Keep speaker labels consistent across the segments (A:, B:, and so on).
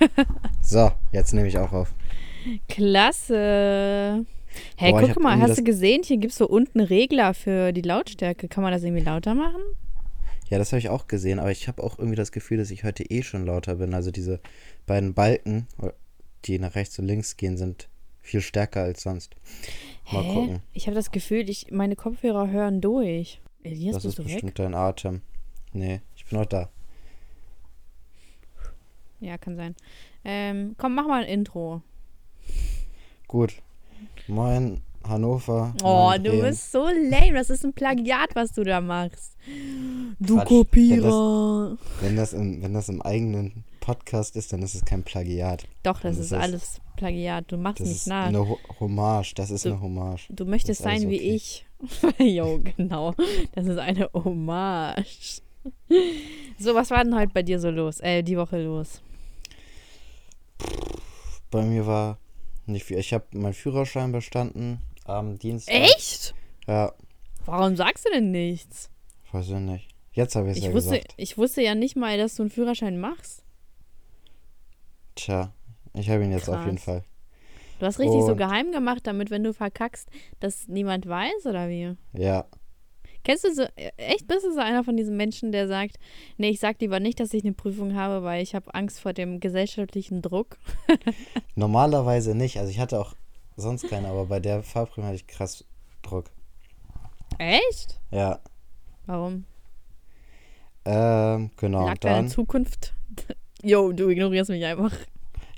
A: So, jetzt nehme ich auch auf.
B: Klasse. Hey,
A: Boah,
B: guck mal, hast du gesehen, hier gibt es so unten Regler für die Lautstärke. Kann man das irgendwie lauter machen?
A: Ja, das habe ich auch gesehen, aber ich habe auch irgendwie das Gefühl, dass ich heute eh schon lauter bin. Also diese beiden Balken, die nach rechts und links gehen, sind viel stärker als sonst. Mal
B: Hä?
A: gucken.
B: Ich habe das Gefühl, ich, meine Kopfhörer hören durch. Elias,
A: das ist bestimmt
B: weg?
A: dein Atem. Nee, ich bin noch da.
B: Ja, kann sein. Ähm, komm, mach mal ein Intro.
A: Gut. Moin, Hannover.
B: Oh, du
A: Bremen.
B: bist so lame. Das ist ein Plagiat, was du da machst. Du
A: Quatsch.
B: Kopierer.
A: Wenn das, im, wenn das im eigenen Podcast ist, dann ist es kein Plagiat.
B: Doch, das
A: Das
B: ist
A: ist-
B: alles Plagiat. Du machst
A: Das
B: nicht
A: ist
B: nach.
A: eine Ho Hommage. Das ist
B: Du-
A: eine Hommage.
B: Du möchtest
A: ist
B: sein wie
A: okay.
B: ich. jo, genau. Das ist eine Hommage. So, was war denn heute bei dir so los? Äh, die Woche los.
A: Bei mir war nicht viel. Ich habe meinen Führerschein bestanden am Dienstag.
B: Echt?
A: Ja,
B: Warum sagst du denn nichts?
A: weiß ich nicht. Jetzt habe ich es ja
B: wusste,
A: gesagt.
B: ich wusste ja nicht mal, dass du einen Führerschein machst.
A: Tja, ich habe ihn jetzt auf jeden
B: Krass.
A: Fall.
B: Du hast richtig so
A: Und-
B: geheim gemacht, damit, wenn du verkackst, dass niemand weiß, oder wie?
A: Ja,
B: Kennst du so, äh, echt bist du so einer von diesen Menschen, der sagt, nee, ich sag lieber nicht, dass ich eine Prüfung habe, weil ich habe Angst vor dem gesellschaftlichen Druck?
A: normalerweise nicht. Also ich hatte auch sonst keine, aber bei der Fahrprüfung hatte ich krass Druck.
B: Echt?
A: Ja,
B: Warum?
A: ähm, genau.
B: Lag
A: Und
B: deine
A: dann,
B: Zukunft? Jo, du ignorierst mich einfach.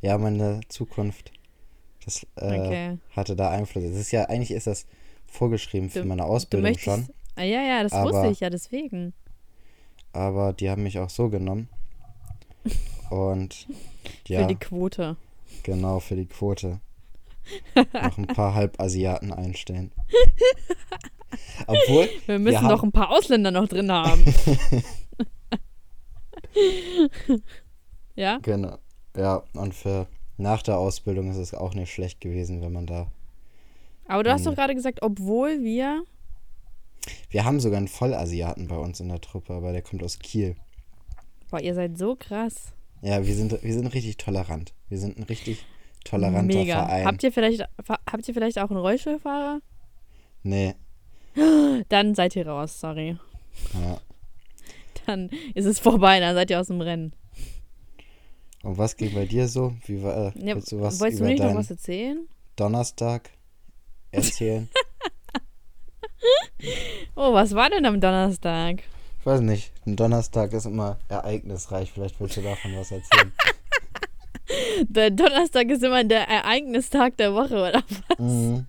A: ja, meine Zukunft, das äh,
B: Okay.
A: hatte da Einfluss. Es ist ja, eigentlich ist das vorgeschrieben für
B: Du-
A: meine
B: Du
A: Ausbildung
B: möchtest.
A: schon,
B: Ah, ja, ja, das
A: Aber-
B: wusste ich ja, deswegen.
A: aber die haben mich auch so genommen. Und ja,
B: Für die Quote.
A: genau, für die Quote. Noch ein paar Halbasiaten einstellen. Obwohl,
B: Wir müssen
A: haben-
B: doch ein paar Ausländer noch drin haben. ja?
A: Genau. Ja, und für nach der Ausbildung ist es auch nicht schlecht gewesen, wenn man da.
B: Aber du hast doch gerade gesagt, obwohl wir.
A: Wir haben sogar einen Vollasiaten bei uns in der Truppe, aber der kommt aus Kiel.
B: Boah, ihr seid so krass.
A: Ja, wir sind, wir sind richtig tolerant. Wir sind ein richtig toleranter
B: Mega.
A: Verein.
B: Habt ihr, vielleicht, habt ihr vielleicht auch einen Rollstuhlfahrer?
A: nee,
B: Dann seid ihr raus, sorry.
A: ja.
B: Dann ist es vorbei, dann seid ihr aus dem Rennen.
A: Und was ging bei dir so? Wie war, äh,
B: Ja,
A: willst du was
B: wolltest du nicht noch was erzählen?
A: Donnerstag erzählen?
B: Oh, was war denn am Donnerstag?
A: ich weiß nicht. Ein Donnerstag ist immer ereignisreich. Vielleicht willst du davon was erzählen.
B: Der Donnerstag ist immer der Ereignistag der Woche, oder?
A: mhm.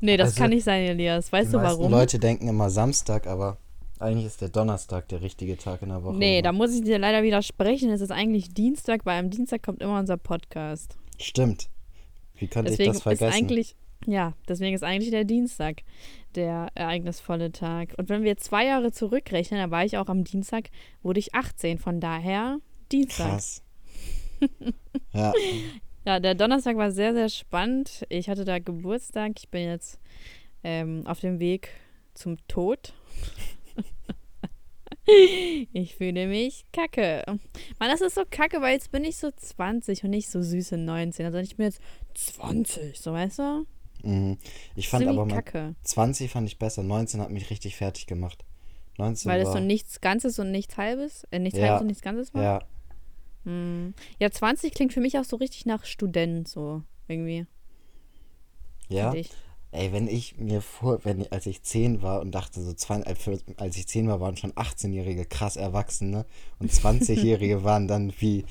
B: Nee, das
A: Also,
B: kann nicht sein, Elias. Weißt du warum?
A: Leute denken immer Samstag, aber eigentlich ist der Donnerstag der richtige Tag in der Woche.
B: Nee, da
A: oder?
B: muss ich dir leider widersprechen. Es ist eigentlich Dienstag, weil am Dienstag kommt immer unser Podcast.
A: Stimmt. Wie konnte
B: Deswegen
A: ich das
B: ist
A: vergessen?
B: eigentlich, ja, deswegen ist eigentlich der Dienstag der ereignisvolle Tag. Und wenn wir zwei Jahre zurückrechnen, da war ich auch am Dienstag, wurde ich 18. Von daher Dienstag.
A: Krass. ja,
B: Ja, der Donnerstag war sehr, sehr spannend. Ich hatte da Geburtstag. Ich bin jetzt ähm, auf dem Weg zum Tod. ich fühle mich kacke. Mann, das ist so kacke, weil jetzt bin ich so 20 und nicht so süße 19. Also ich bin jetzt 20, so weißt du?
A: Mhm. ich
B: Das
A: fand aber
B: kacke.
A: 20 fand ich besser. 19 hat mich richtig fertig gemacht. 19
B: Weil es
A: war,
B: so nichts Ganzes und nichts Halbes, äh, nichts
A: Ja.
B: Halbes und nichts Ganzes war.
A: ja,
B: Hm. ja, 20 klingt für mich auch so richtig nach Student, so irgendwie.
A: ja.
B: Ich.
A: Ey, wenn ich mir vor, wenn als ich 10 war und dachte so, 20, als für- als ich 10 war, waren schon 18-Jährige krass Erwachsene und 20-Jährige waren dann wie,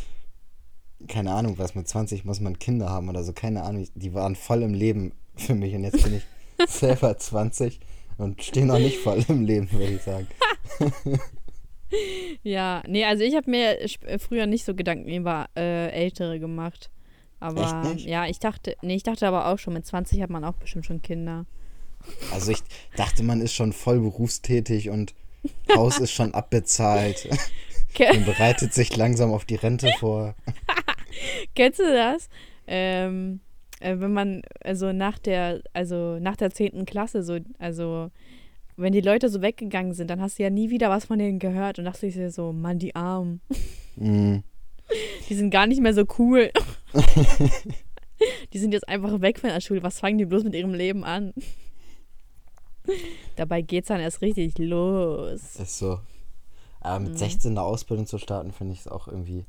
A: keine Ahnung was, mit 20 muss man Kinder haben oder so, keine Ahnung, die waren voll im Leben für mich und jetzt bin ich selber 20 und stehe noch nicht voll im Leben, würde ich sagen.
B: Ja, nee, also ich habe mir äh, früher nicht so Gedanken über äh, Ältere gemacht. Aber ja, ich dachte, nee, ich dachte aber auch schon, mit 20 hat man auch bestimmt schon Kinder.
A: Also ich dachte, man ist schon voll berufstätig und Haus ist schon abbezahlt und bereitet sich langsam auf die Rente vor.
B: Kennst du das? Ähm, äh, wenn man, also nach der, also nach der 10. Klasse, so, also wenn die Leute so weggegangen sind, dann hast du ja nie wieder was von denen gehört und dachte ich dir so, Mann, die Armen.
A: Mhm.
B: Die sind gar nicht mehr so cool. die sind jetzt einfach weg von der Schule. Was fangen die bloß mit ihrem Leben an? Dabei geht's dann erst richtig los.
A: Ist so. Aber mit
B: Mhm.
A: 16 eine Ausbildung zu starten, finde ich es auch irgendwie.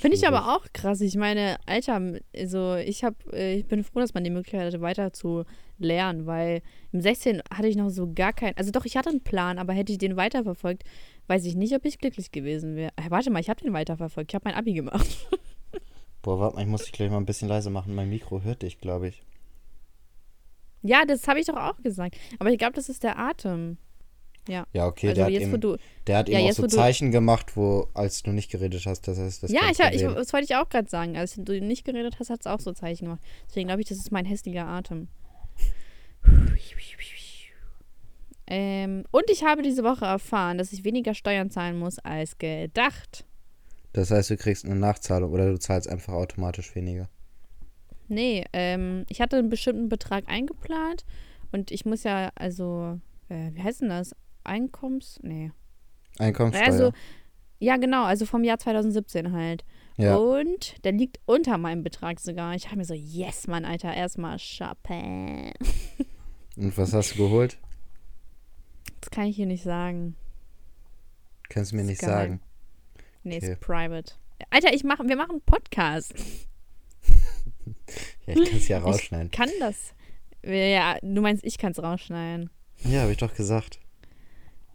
B: Finde ich aber auch krass. Ich meine, Alter, also ich habe, ich bin froh, dass man die Möglichkeit hatte, weiter zu lernen, weil im 16 hatte ich noch so gar keinen, also doch, ich hatte einen Plan, aber hätte ich den weiterverfolgt, weiß ich nicht, ob ich glücklich gewesen wäre. Äh, Warte mal, ich habe den weiterverfolgt. Ich habe mein Abi gemacht.
A: Boah, warte mal, ich muss dich gleich mal ein bisschen leiser machen. Mein Mikro hört dich, glaube ich.
B: Ja, das habe ich doch auch gesagt. Aber ich glaube, das ist der Atem. Ja.
A: Ja, okay,
B: also
A: der hat
B: jetzt, wo
A: eben,
B: du.
A: der hat
B: ja,
A: eben auch so Zeichen gemacht, wo, als du nicht geredet hast, das heißt, das
B: ja, ich, ich, das wollte ich auch gerade sagen. Als du nicht geredet hast, hat es auch so Zeichen gemacht. Deswegen glaube ich, das ist mein hässlicher Atem. Ähm, und ich habe diese Woche erfahren, dass ich weniger Steuern zahlen muss als gedacht.
A: Das heißt, du kriegst eine Nachzahlung oder du zahlst einfach automatisch weniger.
B: Nee, ähm, ich hatte einen bestimmten Betrag eingeplant und ich muss ja, also, äh, wie heißt denn das? Einkommens? Nee.
A: Einkommenssteuer.
B: Also, ja, genau, also vom Jahr 2017 halt.
A: ja.
B: Und der liegt unter meinem Betrag sogar. Ich habe mir so, yes, Mann, Alter, erstmal shoppen.
A: Und was hast du geholt?
B: Das kann ich hier nicht sagen.
A: Kannst du mir nicht
B: geheim.
A: sagen.
B: Nee,
A: Okay.
B: ist private. Alter, ich mach, wir machen einen Podcast.
A: Ja, ich kann es ja rausschneiden.
B: Kann das? Ja, du meinst, ich kann es rausschneiden.
A: Ja, habe ich doch gesagt.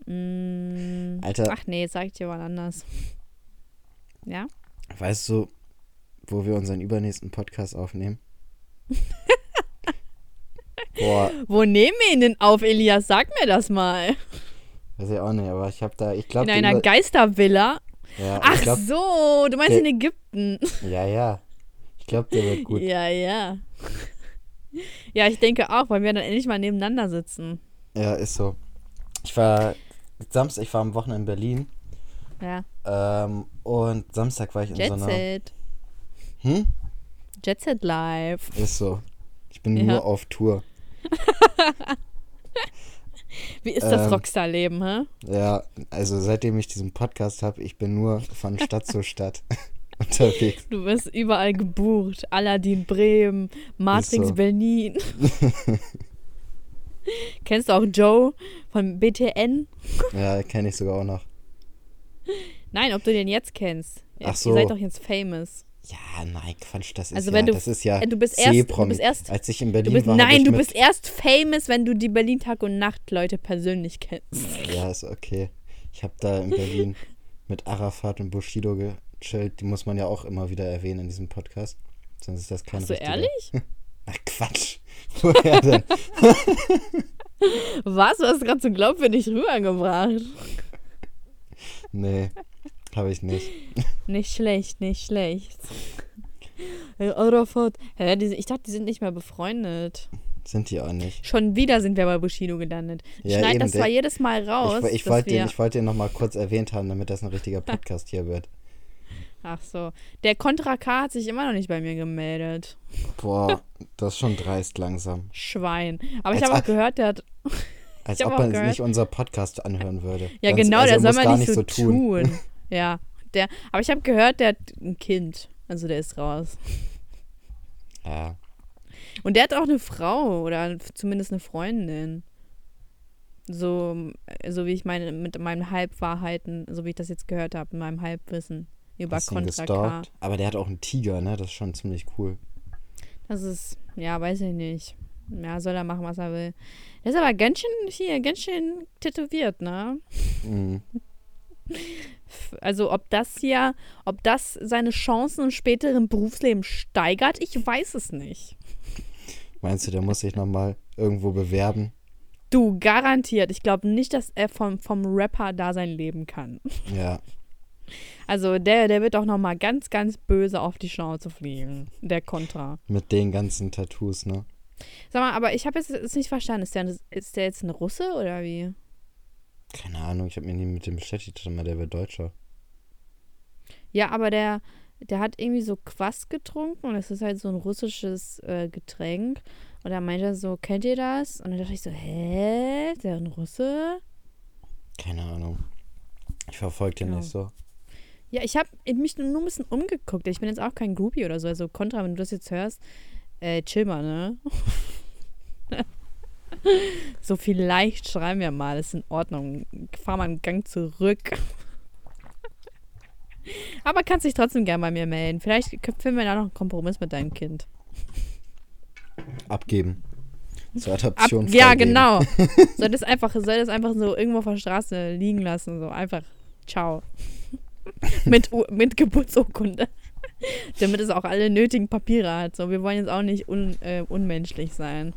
B: Mm,
A: Alter.
B: Ach nee, sag ich dir was anders. Ja?
A: Weißt du, wo wir unseren übernächsten Podcast aufnehmen? Boah,
B: Wo nehmen wir ihn denn auf, Elias? Sag mir das mal.
A: weiß ich auch nicht, aber ich habe da, ich glaube,
B: In einer Geistervilla?
A: ja,
B: Ach
A: glaub,
B: so, du meinst
A: der-
B: in Ägypten.
A: ja, ja. Ich glaube, der wird gut.
B: Ja, ja. Ja, ich denke auch, weil wir dann endlich mal nebeneinander sitzen.
A: Ja, ist so. Ich war Samstag, ich war am Wochenende in Berlin
B: Ja.
A: ähm, und Samstag war ich in
B: Jet
A: so einer.
B: Set.
A: Hm?
B: Jet Set Live.
A: Ist so. Ich bin
B: Ja.
A: nur auf Tour.
B: Wie ist das
A: Ähm,
B: Rockstar-Leben, hä?
A: Ja, also seitdem ich diesen Podcast habe, ich bin nur von Stadt zu Stadt unterwegs.
B: Du wirst überall gebucht. Aladdin Bremen, Matrix
A: so.
B: Berlin. Kennst du auch Joe von BTN?
A: Ja, kenne ich sogar auch noch.
B: Nein, ob du den jetzt kennst.
A: Ach
B: Ihr
A: so.
B: seid doch jetzt famous.
A: Ja, nein, Quatsch, das ist
B: Also
A: ja,
B: du-
A: das ist ja
B: du bist erst- du bist erst-
A: Als ich in Berlin
B: bist,
A: war,
B: nein, du bist erst famous, wenn du die Berlin Tag und Nacht Leute persönlich kennst.
A: Ja, ist okay. Ich habe da in Berlin mit Arafat und Bushido gechillt. Die muss man ja auch immer wieder erwähnen in diesem Podcast. Sonst ist das kein
B: Ach so,
A: richtiger-
B: ehrlich?
A: Ach Quatsch. Woher denn?
B: Was? Du hast gerade so glaubwürdig rübergebracht.
A: Nee, habe ich nicht.
B: Nicht schlecht, nicht schlecht. Die, ich dachte, die sind nicht mehr befreundet.
A: Sind die auch nicht.
B: Schon wieder sind wir bei Bushido gelandet.
A: Ja,
B: schneide
A: eben,
B: das zwar jedes Mal raus.
A: Ich, ich wollte ich wollte den nochmal kurz erwähnt haben, damit das ein richtiger Podcast hier wird.
B: Ach so. Der Contra K hat sich immer noch nicht bei mir gemeldet.
A: Boah, das ist schon dreist langsam.
B: Schwein. Aber ich
A: Als
B: habe auch gehört, der hat.
A: Als
B: Ich
A: ob man
B: gehört-
A: nicht unser Podcast anhören würde.
B: Ja,
A: Ganz-
B: genau,
A: also
B: der
A: er
B: soll
A: gar
B: nicht so tun. ja. Der, aber ich habe gehört, der hat ein Kind. Also der ist raus.
A: Ja,
B: Und der hat auch eine Frau oder zumindest eine Freundin. So, so wie ich meine, mit meinen Halbwahrheiten, so wie ich das jetzt gehört habe, in meinem Halbwissen über
A: hast
B: Contra K.
A: Aber der hat auch einen Tiger, ne? Das ist schon ziemlich cool.
B: Das ist, ja, weiß ich nicht. Ja, soll er machen, was er will. Der ist aber ganz schön hier, ganz schön tätowiert, ne?
A: Mhm.
B: Also ob das hier, ob das seine Chancen im späteren Berufsleben steigert, ich weiß es nicht.
A: Meinst du, der muss sich nochmal irgendwo bewerben?
B: Du, garantiert. Ich glaube nicht, dass er vom, vom Rapper da sein Leben kann.
A: Ja,
B: Also der, der wird auch noch mal ganz, ganz böse auf die Schnauze fliegen. Der Contra.
A: mit den ganzen Tattoos, ne?
B: Sag mal, aber ich habe jetzt, jetzt nicht verstanden. Ist der, ist der jetzt ein Russe oder wie?
A: Keine Ahnung, ich habe mich nie mit dem beschäftigt, mal, der wäre Deutscher.
B: Ja, aber der, der hat irgendwie so Quass getrunken und es ist halt so ein russisches äh, Getränk. Und er meinte so, kennt ihr das? Und dann dachte ich so, hä? Ist der ein Russe?
A: Keine Ahnung. Ich verfolge den
B: Ja.
A: nicht so.
B: Ja, ich habe mich nur ein bisschen umgeguckt. Ich bin jetzt auch kein Groupie oder so. Also Contra, wenn du das jetzt hörst, äh, chill mal, ne? so vielleicht schreiben wir mal, ist in Ordnung. Fahr mal einen Gang zurück. Aber kannst dich trotzdem gerne bei mir melden. Vielleicht finden wir da noch einen Kompromiss mit deinem Kind.
A: Abgeben. Zur Adoption.
B: Ab, ja, genau. soll das, einfach, soll das einfach so irgendwo auf der Straße liegen lassen. So einfach. Ciao. mit, mit Geburtsurkunde. Damit es auch alle nötigen Papiere hat. So, wir wollen jetzt auch nicht un, äh, unmenschlich sein.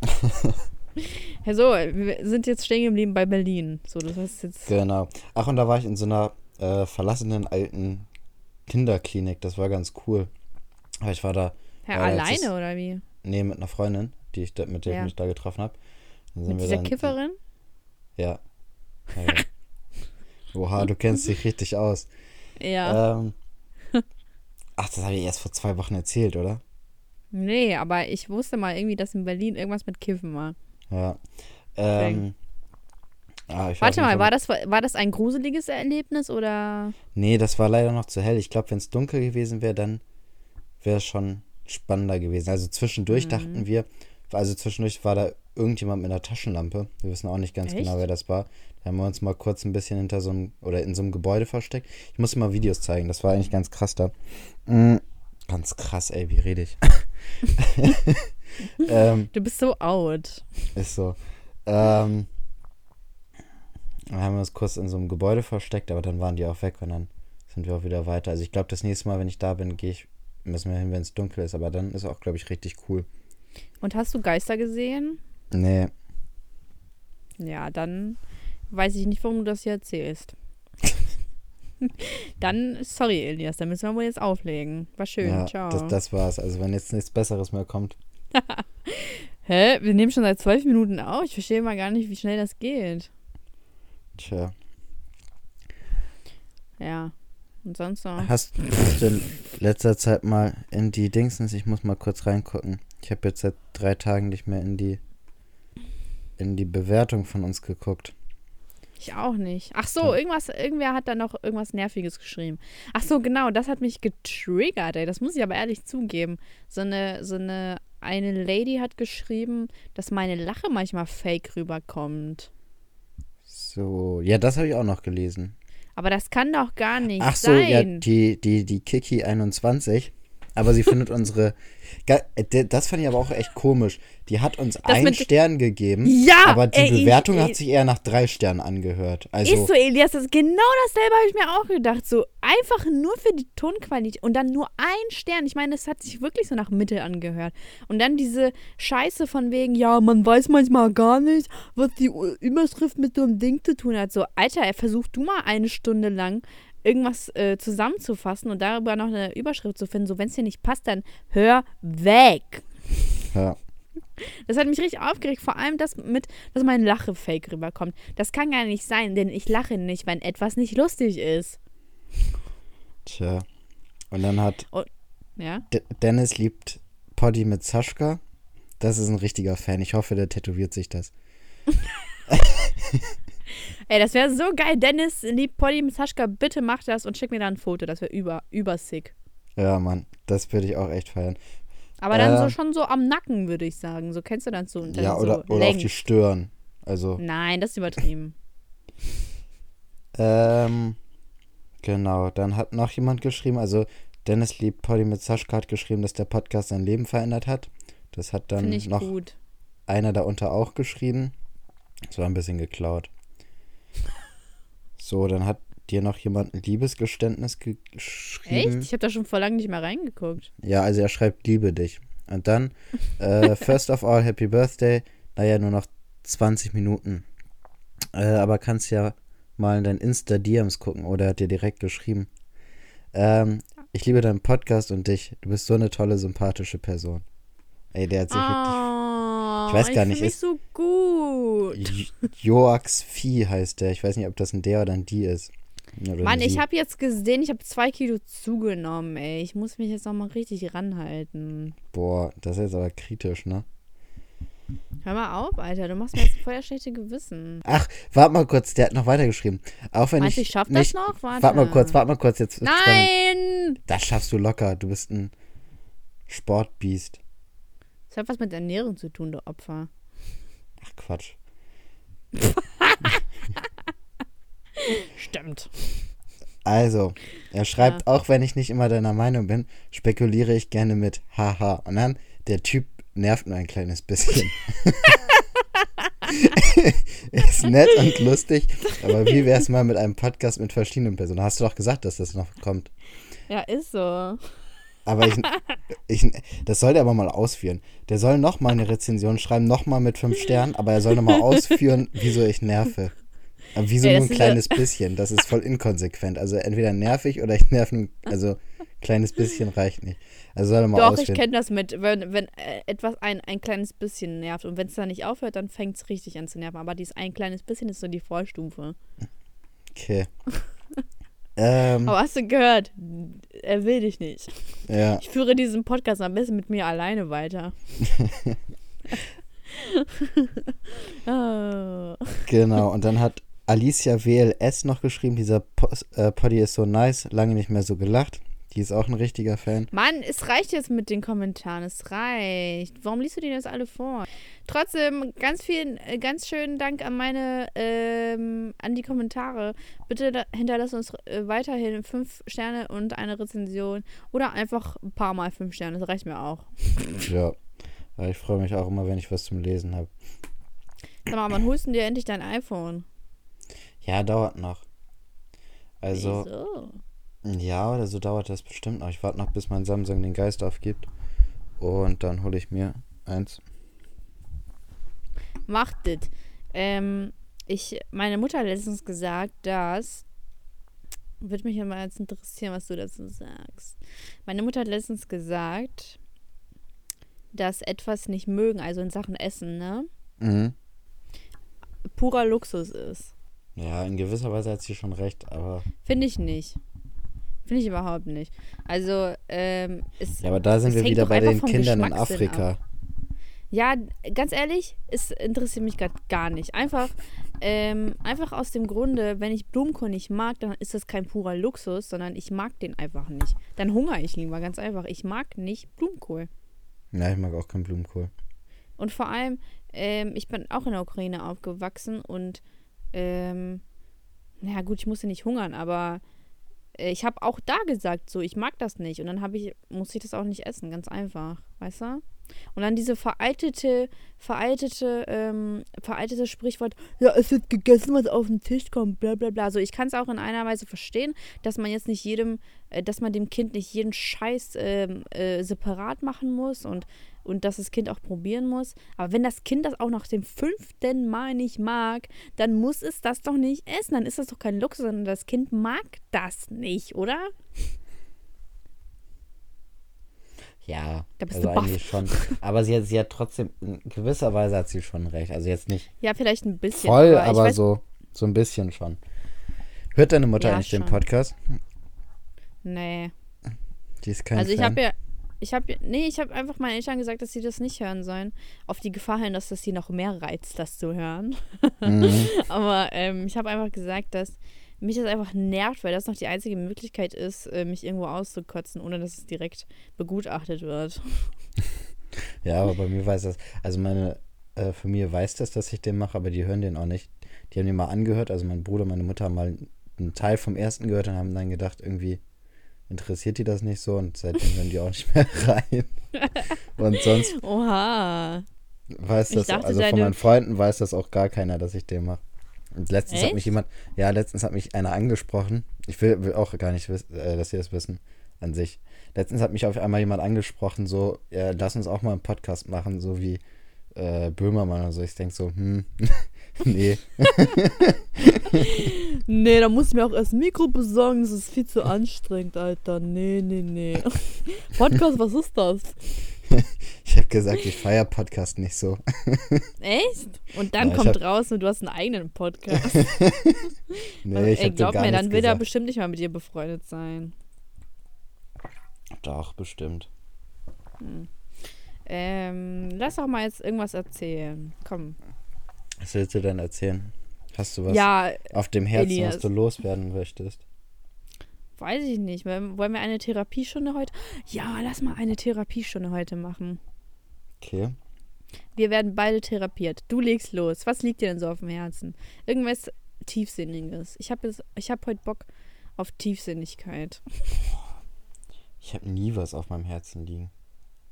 B: so, wir sind jetzt stehen geblieben bei Berlin. So, das heißt jetzt.
A: Genau. Ach, und da war ich in so einer äh, verlassenen alten Kinderklinik. Das war ganz cool. Aber ich war da.
B: Ja, war alleine das, oder wie?
A: Nee, mit einer Freundin, die ich da, mit der ja. ich mich da getroffen habe.
B: Mit dieser dann, Kifferin?
A: Ja. ja, ja. Oha, du kennst dich richtig aus. Ja. Ähm, ach, das habe ich erst vor zwei Wochen erzählt, oder?
B: Nee, aber ich wusste mal irgendwie, dass in Berlin irgendwas mit Kiffen war.
A: Ja. Ähm,
B: ah, Warte mal, war das, war das ein gruseliges Erlebnis oder?
A: Nee, das war leider noch zu hell. Ich glaube, wenn es dunkel gewesen wäre, dann wäre es schon spannender gewesen. Also zwischendurch mhm. dachten wir, also zwischendurch war da irgendjemand mit einer Taschenlampe. Wir wissen auch nicht ganz Echt? genau, wer das war. Da haben wir uns mal kurz ein bisschen hinter so einem oder in so einem Gebäude versteckt. Ich muss mal Videos zeigen. Das war eigentlich ganz krass da. Mhm. Ganz krass, ey, wie rede ich?
B: ähm, du bist so out.
A: Ist so. Ähm, dann haben wir uns kurz in so einem Gebäude versteckt, aber dann waren die auch weg und dann sind wir auch wieder weiter. Also ich glaube, das nächste Mal, wenn ich da bin, gehe ich, müssen wir hin, wenn es dunkel ist, aber dann ist auch, glaube ich, richtig cool.
B: Und hast du Geister gesehen?
A: Nee.
B: Ja, dann weiß ich nicht, warum du das hier erzählst. dann, sorry, Elias, dann müssen wir wohl jetzt auflegen. War schön, ja, ciao.
A: Das, das war's. Also, wenn jetzt nichts Besseres mehr kommt.
B: Hä? Wir nehmen schon seit zwölf Minuten auf. Ich verstehe mal gar nicht, wie schnell das geht.
A: Tja.
B: Ja. Und sonst noch.
A: Hast, du in letzter Zeit mal in die Dingsens, ich muss mal kurz reingucken. Ich habe jetzt seit drei Tagen nicht mehr in die in die Bewertung von uns geguckt.
B: Ich auch nicht. Ach so, irgendwas, irgendwer hat da noch irgendwas Nerviges geschrieben. Ach so, genau, das hat mich getriggert, ey. Das muss ich aber ehrlich zugeben. So eine, so eine, eine Lady hat geschrieben, dass meine Lache manchmal fake rüberkommt.
A: So, ja, das habe ich auch noch gelesen.
B: Aber das kann doch gar nicht
A: Ach so, sein. ja, die, die, die Kiki 21 aber sie findet unsere. Äh, das fand ich aber auch echt komisch. Die hat uns das einen Stern gegeben, ja, aber die ey, Bewertung ich, hat sich eher nach drei Sternen angehört. Also,
B: ist so, Elias, das genau dasselbe habe ich mir auch gedacht. So einfach nur für die Tonqualität und dann nur ein Stern. Ich meine, es hat sich wirklich so nach Mittel angehört. Und dann diese Scheiße von wegen, ja, man weiß manchmal gar nicht, was die Überschrift mit so einem Ding zu tun hat. So, Alter, versuch du mal eine Stunde lang irgendwas äh, zusammenzufassen und darüber noch eine Überschrift zu finden. So, wenn es dir nicht passt, dann hör weg.
A: Ja.
B: Das hat mich richtig aufgeregt, vor allem das mit, dass mein Lache fake rüberkommt. Das kann gar nicht sein, denn ich lache nicht, wenn etwas nicht lustig ist.
A: Tja. Und dann hat
B: oh, ja?
A: D Dennis liebt Poddy mit Saschka. Das ist ein richtiger Fan. Ich hoffe, der tätowiert sich das.
B: Ey, das wäre so geil. Dennis, lieb Polly mit Saschka, bitte mach das und schick mir da ein Foto. Das wäre über, über sick.
A: Ja, Mann, das würde ich auch echt feiern.
B: Aber dann äh, so schon so am Nacken, würde ich sagen. So kennst du dann so.
A: Dann ja, oder, so oder auf die Stirn. Also.
B: Nein, das ist übertrieben.
A: ähm, genau. Dann hat noch jemand geschrieben, also Dennis liebt Polly mit Saschka hat geschrieben, dass der Podcast sein Leben verändert hat. Das hat dann noch gut. einer darunter auch geschrieben. Das war ein bisschen geklaut. So, dann hat dir noch jemand ein Liebesgeständnis geschrieben.
B: Echt? Ich habe da schon vor langem nicht mehr reingeguckt.
A: Ja, also er schreibt Liebe dich. Und dann, äh, first of all, Happy Birthday. Naja, nur noch 20 Minuten. Äh, aber kannst ja mal in dein Insta-DMs gucken oder hat dir direkt geschrieben. Ähm, ich liebe deinen Podcast und dich. Du bist so eine tolle, sympathische Person. Ey, der hat sich oh. wirklich ich weiß gar nicht.
B: Ist so gut.
A: Joax Vieh heißt der. Ich weiß nicht, ob das ein der oder ein die ist.
B: Oder Mann, ich habe jetzt gesehen, ich habe zwei Kilo zugenommen, ey. Ich muss mich jetzt noch mal richtig ranhalten.
A: Boah, das ist jetzt aber kritisch, ne?
B: Hör mal auf, Alter. Du machst mir jetzt voll das schlechte Gewissen.
A: Ach, warte mal kurz, der hat noch weitergeschrieben. Auch wenn
B: Meinst
A: ich
B: ich schaff
A: nicht,
B: das noch? Warte.
A: Warte mal kurz, warte mal kurz jetzt.
B: Nein!
A: Das schaffst du locker. Du bist ein Sportbiest.
B: Das hat was mit Ernährung zu tun, du Opfer.
A: Ach Quatsch.
B: Stimmt.
A: Also, er schreibt, auch wenn ich nicht immer deiner Meinung bin, spekuliere ich gerne mit haha. Und dann, der Typ nervt nur ein kleines bisschen. ist nett und lustig, aber wie wäre es mal mit einem Podcast mit verschiedenen Personen? Hast du doch gesagt, dass das noch kommt.
B: Ja, ist so.
A: Aber ich, ich das soll der aber mal ausführen. Der soll noch mal eine Rezension schreiben, noch mal mit fünf Sternen, aber er soll noch mal ausführen, wieso ich nerve. Aber wieso
B: Ey,
A: nur ein
B: ja-
A: kleines bisschen? Das ist voll inkonsequent. Also entweder nervig oder ich nerv nur, also kleines bisschen reicht nicht. Also soll er mal
B: Doch, ich
A: ausführen.
B: kenne das mit, wenn, wenn äh, etwas ein, ein kleines bisschen nervt und wenn es dann nicht aufhört, dann fängt es richtig an zu nerven. Aber dieses ein kleines bisschen ist so die Vorstufe.
A: Okay. Ähm,
B: Aber hast du gehört? Er will dich nicht.
A: ja.
B: Ich führe diesen Podcast am besten mit mir alleine weiter. oh.
A: Genau, und dann hat Alicia WLS noch geschrieben, dieser Pos- äh, Poddy ist so nice, lange nicht mehr so gelacht. Die ist auch ein richtiger Fan.
B: Mann, es reicht jetzt mit den Kommentaren. Es reicht. Warum liest du die jetzt alle vor? Trotzdem, ganz vielen, äh, ganz schönen Dank an meine, ähm, an die Kommentare. Bitte da, hinterlasst uns äh, weiterhin fünf Sterne und eine Rezension. Oder einfach ein paar Mal fünf Sterne. Das reicht mir auch.
A: Ja. Ich freue mich auch immer, wenn ich was zum Lesen habe.
B: Sag mal, wann holst du dir endlich dein iPhone?
A: Ja, dauert noch. Also,
B: Wieso?
A: Ja, oder so dauert das bestimmt noch. Ich warte noch, bis mein Samsung den Geist aufgibt. Und dann hole ich mir eins.
B: Macht das. Ähm, ich, meine Mutter hat letztens gesagt, dass. Würde mich ja mal jetzt interessieren, was du dazu sagst. Meine Mutter hat letztens gesagt, dass etwas nicht mögen, also in Sachen Essen, ne?
A: Mhm.
B: Purer Luxus ist.
A: Ja, in gewisser Weise hat sie schon recht, aber.
B: Finde ich nicht. Finde ich überhaupt nicht. Also, ähm, es,
A: Ja, aber da sind wir wieder bei den Kindern in Afrika.
B: Ja, ganz ehrlich, es interessiert mich gerade gar nicht. Einfach, ähm, einfach aus dem Grunde, wenn ich Blumenkohl nicht mag, dann ist das kein purer Luxus, sondern ich mag den einfach nicht. Dann hungere ich lieber, ganz einfach. Ich mag nicht Blumenkohl.
A: Ja, ich mag auch keinen Blumenkohl.
B: Und vor allem, ähm, ich bin auch in der Ukraine aufgewachsen und, ähm, naja gut, ich musste nicht hungern, aber ich habe auch da gesagt, so, ich mag das nicht. Und dann habe ich, musste ich das auch nicht essen, ganz einfach, weißt du? Und dann diese veraltete, veraltete, ähm, veraltete Sprichwort, ja, es wird gegessen, was auf den Tisch kommt, bla bla bla. Also ich kann es auch in einer Weise verstehen, dass man jetzt nicht jedem, dass man dem Kind nicht jeden Scheiß ähm, äh, separat machen muss und, und dass das Kind auch probieren muss. Aber wenn das Kind das auch nach dem fünften Mal nicht mag, dann muss es das doch nicht essen. Dann ist das doch kein Luxus, sondern das Kind mag das nicht, oder?
A: Ja,
B: Da bist
A: also
B: du
A: eigentlich schon. Aber sie hat, sie hat trotzdem, in gewisser Weise hat sie schon recht. Also jetzt nicht
B: Ja, vielleicht ein bisschen.
A: voll,
B: aber,
A: aber,
B: weiß,
A: so, so ein bisschen schon. Hört deine Mutter
B: Ja,
A: eigentlich den
B: schon.
A: Podcast?
B: Nee.
A: Die ist kein
B: also ich habe ja, ich habe, nee, ich habe einfach meinen Eltern gesagt, dass sie das nicht hören sollen. Auf die Gefahr hin, dass das sie noch mehr reizt, das zu hören.
A: Mhm.
B: Aber ähm, ich habe einfach gesagt, dass mich das einfach nervt, weil das noch die einzige Möglichkeit ist, äh, mich irgendwo auszukotzen, ohne dass es direkt begutachtet wird.
A: Ja, aber bei mir weiß das, also meine äh, Familie weiß das, dass ich den mache, aber die hören den auch nicht. Die haben den mal angehört, also mein Bruder, meine Mutter haben mal einen Teil vom ersten gehört und haben dann gedacht, irgendwie interessiert die das nicht so und seitdem hören die auch nicht mehr rein. Und sonst
B: Oha.
A: weiß das,
B: dachte,
A: also von meinen Freunden weiß das auch gar keiner, dass ich den mache. Und letztens hat mich
B: Echt?
A: jemand, ja, letztens hat mich einer angesprochen. Ich will, will auch gar nicht, wiss, äh, dass sie das wissen an sich. Letztens hat mich auf einmal jemand angesprochen, so, ja, lass uns auch mal einen Podcast machen, so wie äh, Böhmermann oder so. Ich denke so, hm, nee.
B: Nee, da muss ich mir auch erst ein Mikro besorgen. Das ist viel zu anstrengend, Alter. Nee, nee, nee. Podcast, was ist das?
A: Ich habe gesagt, ich feiere Podcast nicht so.
B: Echt? Und dann
A: Ja,
B: kommt
A: hab-
B: raus und du hast einen eigenen Podcast.
A: Nee, ich
B: Ey, glaub mir, dann will er
A: gesagt.
B: bestimmt nicht mal mit dir befreundet sein.
A: Doch, bestimmt.
B: Ähm, lass doch mal jetzt irgendwas erzählen. Komm.
A: Was willst du denn erzählen? Hast du was
B: Ja,
A: auf dem Herzen,
B: Elias.
A: was du loswerden möchtest?
B: weiß ich nicht. Wollen wir eine Therapiestunde heute? Ja, lass mal eine Therapiestunde heute machen.
A: Okay.
B: Wir werden beide therapiert. Du legst los. Was liegt dir denn so auf dem Herzen? Irgendwas Tiefsinniges. Ich habe ich hab heute Bock auf Tiefsinnigkeit.
A: Ich habe nie was auf meinem Herzen liegen.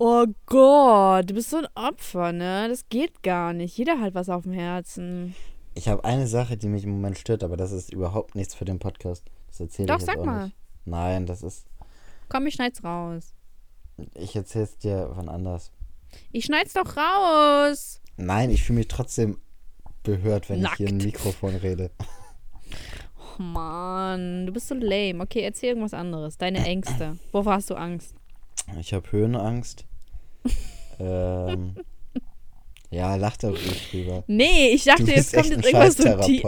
B: Oh Gott, du bist so ein Opfer, ne? Das geht gar nicht. Jeder hat was auf dem Herzen.
A: Ich habe eine Sache, die mich im Moment stört, aber das ist überhaupt nichts für den Podcast. Das erzähle
B: Doch,
A: ich jetzt
B: sag
A: auch
B: mal.
A: nicht. Nein, das ist.
B: Komm, ich schneid's raus.
A: Ich erzähl's dir von anders.
B: Ich schneid's doch raus.
A: Nein, ich fühle mich trotzdem behört, wenn ich hier in ein
B: Nackt.
A: Mikrofon rede.
B: Oh Mann, du bist so lame. Okay, erzähl irgendwas anderes. Deine Ängste. Wovor hast du Angst?
A: Ich habe Höhenangst. ähm, ja, lach da ruhig drüber.
B: Nee, ich dachte, jetzt kommt jetzt irgendwas so tief.